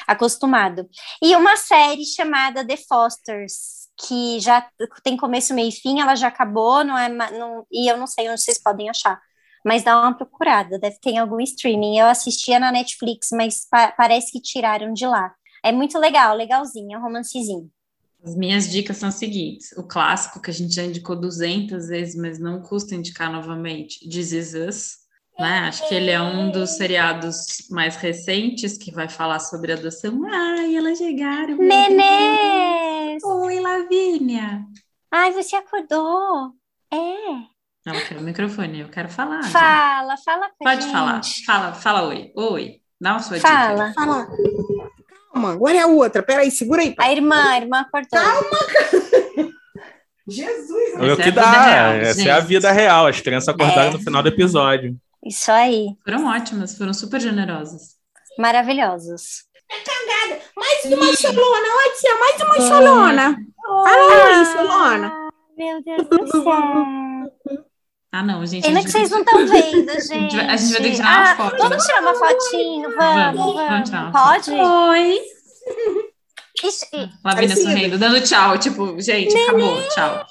acostumado. E uma série chamada The Fosters, que já tem começo, meio e fim, ela já acabou, não é, não, e eu não sei onde vocês podem achar. Mas dá uma procurada, deve ter em algum streaming. Eu assistia na Netflix, mas pa parece que tiraram de lá. É muito legal, legalzinho, é romancezinho. As minhas dicas são as seguintes: o clássico que a gente já indicou 200 vezes, mas não custa indicar novamente, This Is Us, né? Acho que ele é um dos seriados mais recentes que vai falar sobre adoção. Ai, elas chegaram. Nenês! Oi, Lavínia! Ai, você acordou? É. Não, eu quero o microfone, eu quero falar. Fala, gente. fala com Pode gente. falar, fala, fala oi. Oi, dá uma sua fala. dica. Fala. Calma, agora é a outra. Peraí, segura aí. A irmã, a irmã acordou. Calma, Jesus! É o que dá, essa é a vida real. As crianças acordaram é. no final do episódio. Isso aí. Foram ótimas, foram super generosas. Maravilhosos. É cagada. Mais uma solona, olha tia, mais uma solona. Fala solona. Meu Deus do céu. Ah, não, gente. Pena que vocês não estão vendo, gente. A gente vai ter que tirar uma ah, foto. Vamos tirar uma fotinho, vamos. Vamos, vamos tirar uma Pode? Oi. Ixi, Lavínia sorrindo, dando tchau, tipo, gente, acabou, tchau.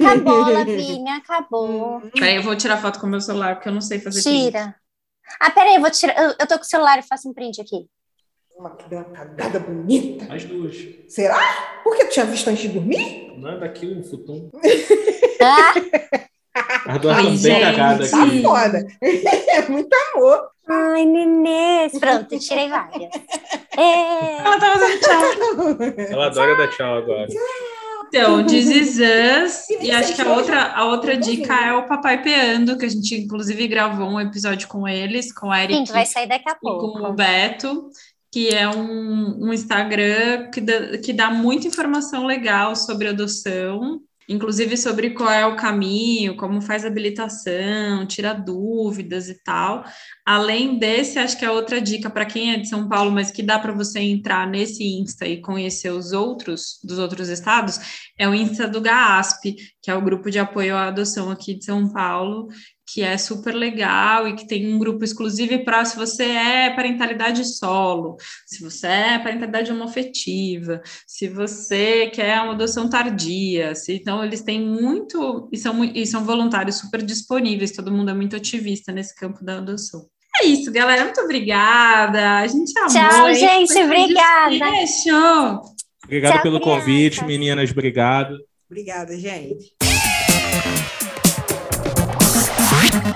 acabou, Lavínia, acabou. Peraí, eu vou tirar foto com o meu celular, porque eu não sei fazer Tira. print. Ah, peraí, eu vou tirar. Eu, eu tô com o celular e faço um print aqui. Uma que deu uma cagada bonita. Mais duas. Será? Por que tu tinha visto antes de dormir? Não é daqui o futum. Ah, As duas estão bem cagadas Tá aqui. foda. É muito amor. ai, nenês. Pronto, tirei várias. É. Ela tá fazendo tchau. Ela adora dar tchau agora. Então, This Is Us, e acho que a outra, a outra dica é o Papai Peando, que a gente inclusive gravou um episódio com eles, com o Eric Sim, que vai sair daqui a e com o pouco. Beto, que é um, um Instagram que dá, que dá muita informação legal sobre adoção, inclusive sobre qual é o caminho, como faz habilitação, tira dúvidas e tal. Além desse, acho que a outra dica para quem é de São Paulo, mas que dá para você entrar nesse Insta e conhecer os outros dos outros estados, é o Insta do GAASP, que é o grupo de apoio à adoção aqui de São Paulo, que é super legal e que tem um grupo exclusivo para se você é parentalidade solo, se você é parentalidade homofetiva, se você quer uma adoção tardia, se, então eles têm muito e são, e são voluntários super disponíveis, todo mundo é muito ativista nesse campo da adoção. É isso, galera. Muito obrigada. A gente amou. Tchau, gente. Obrigada. Obrigado Tchau, pelo criança. convite, meninas. Obrigado. Obrigada, gente. Ha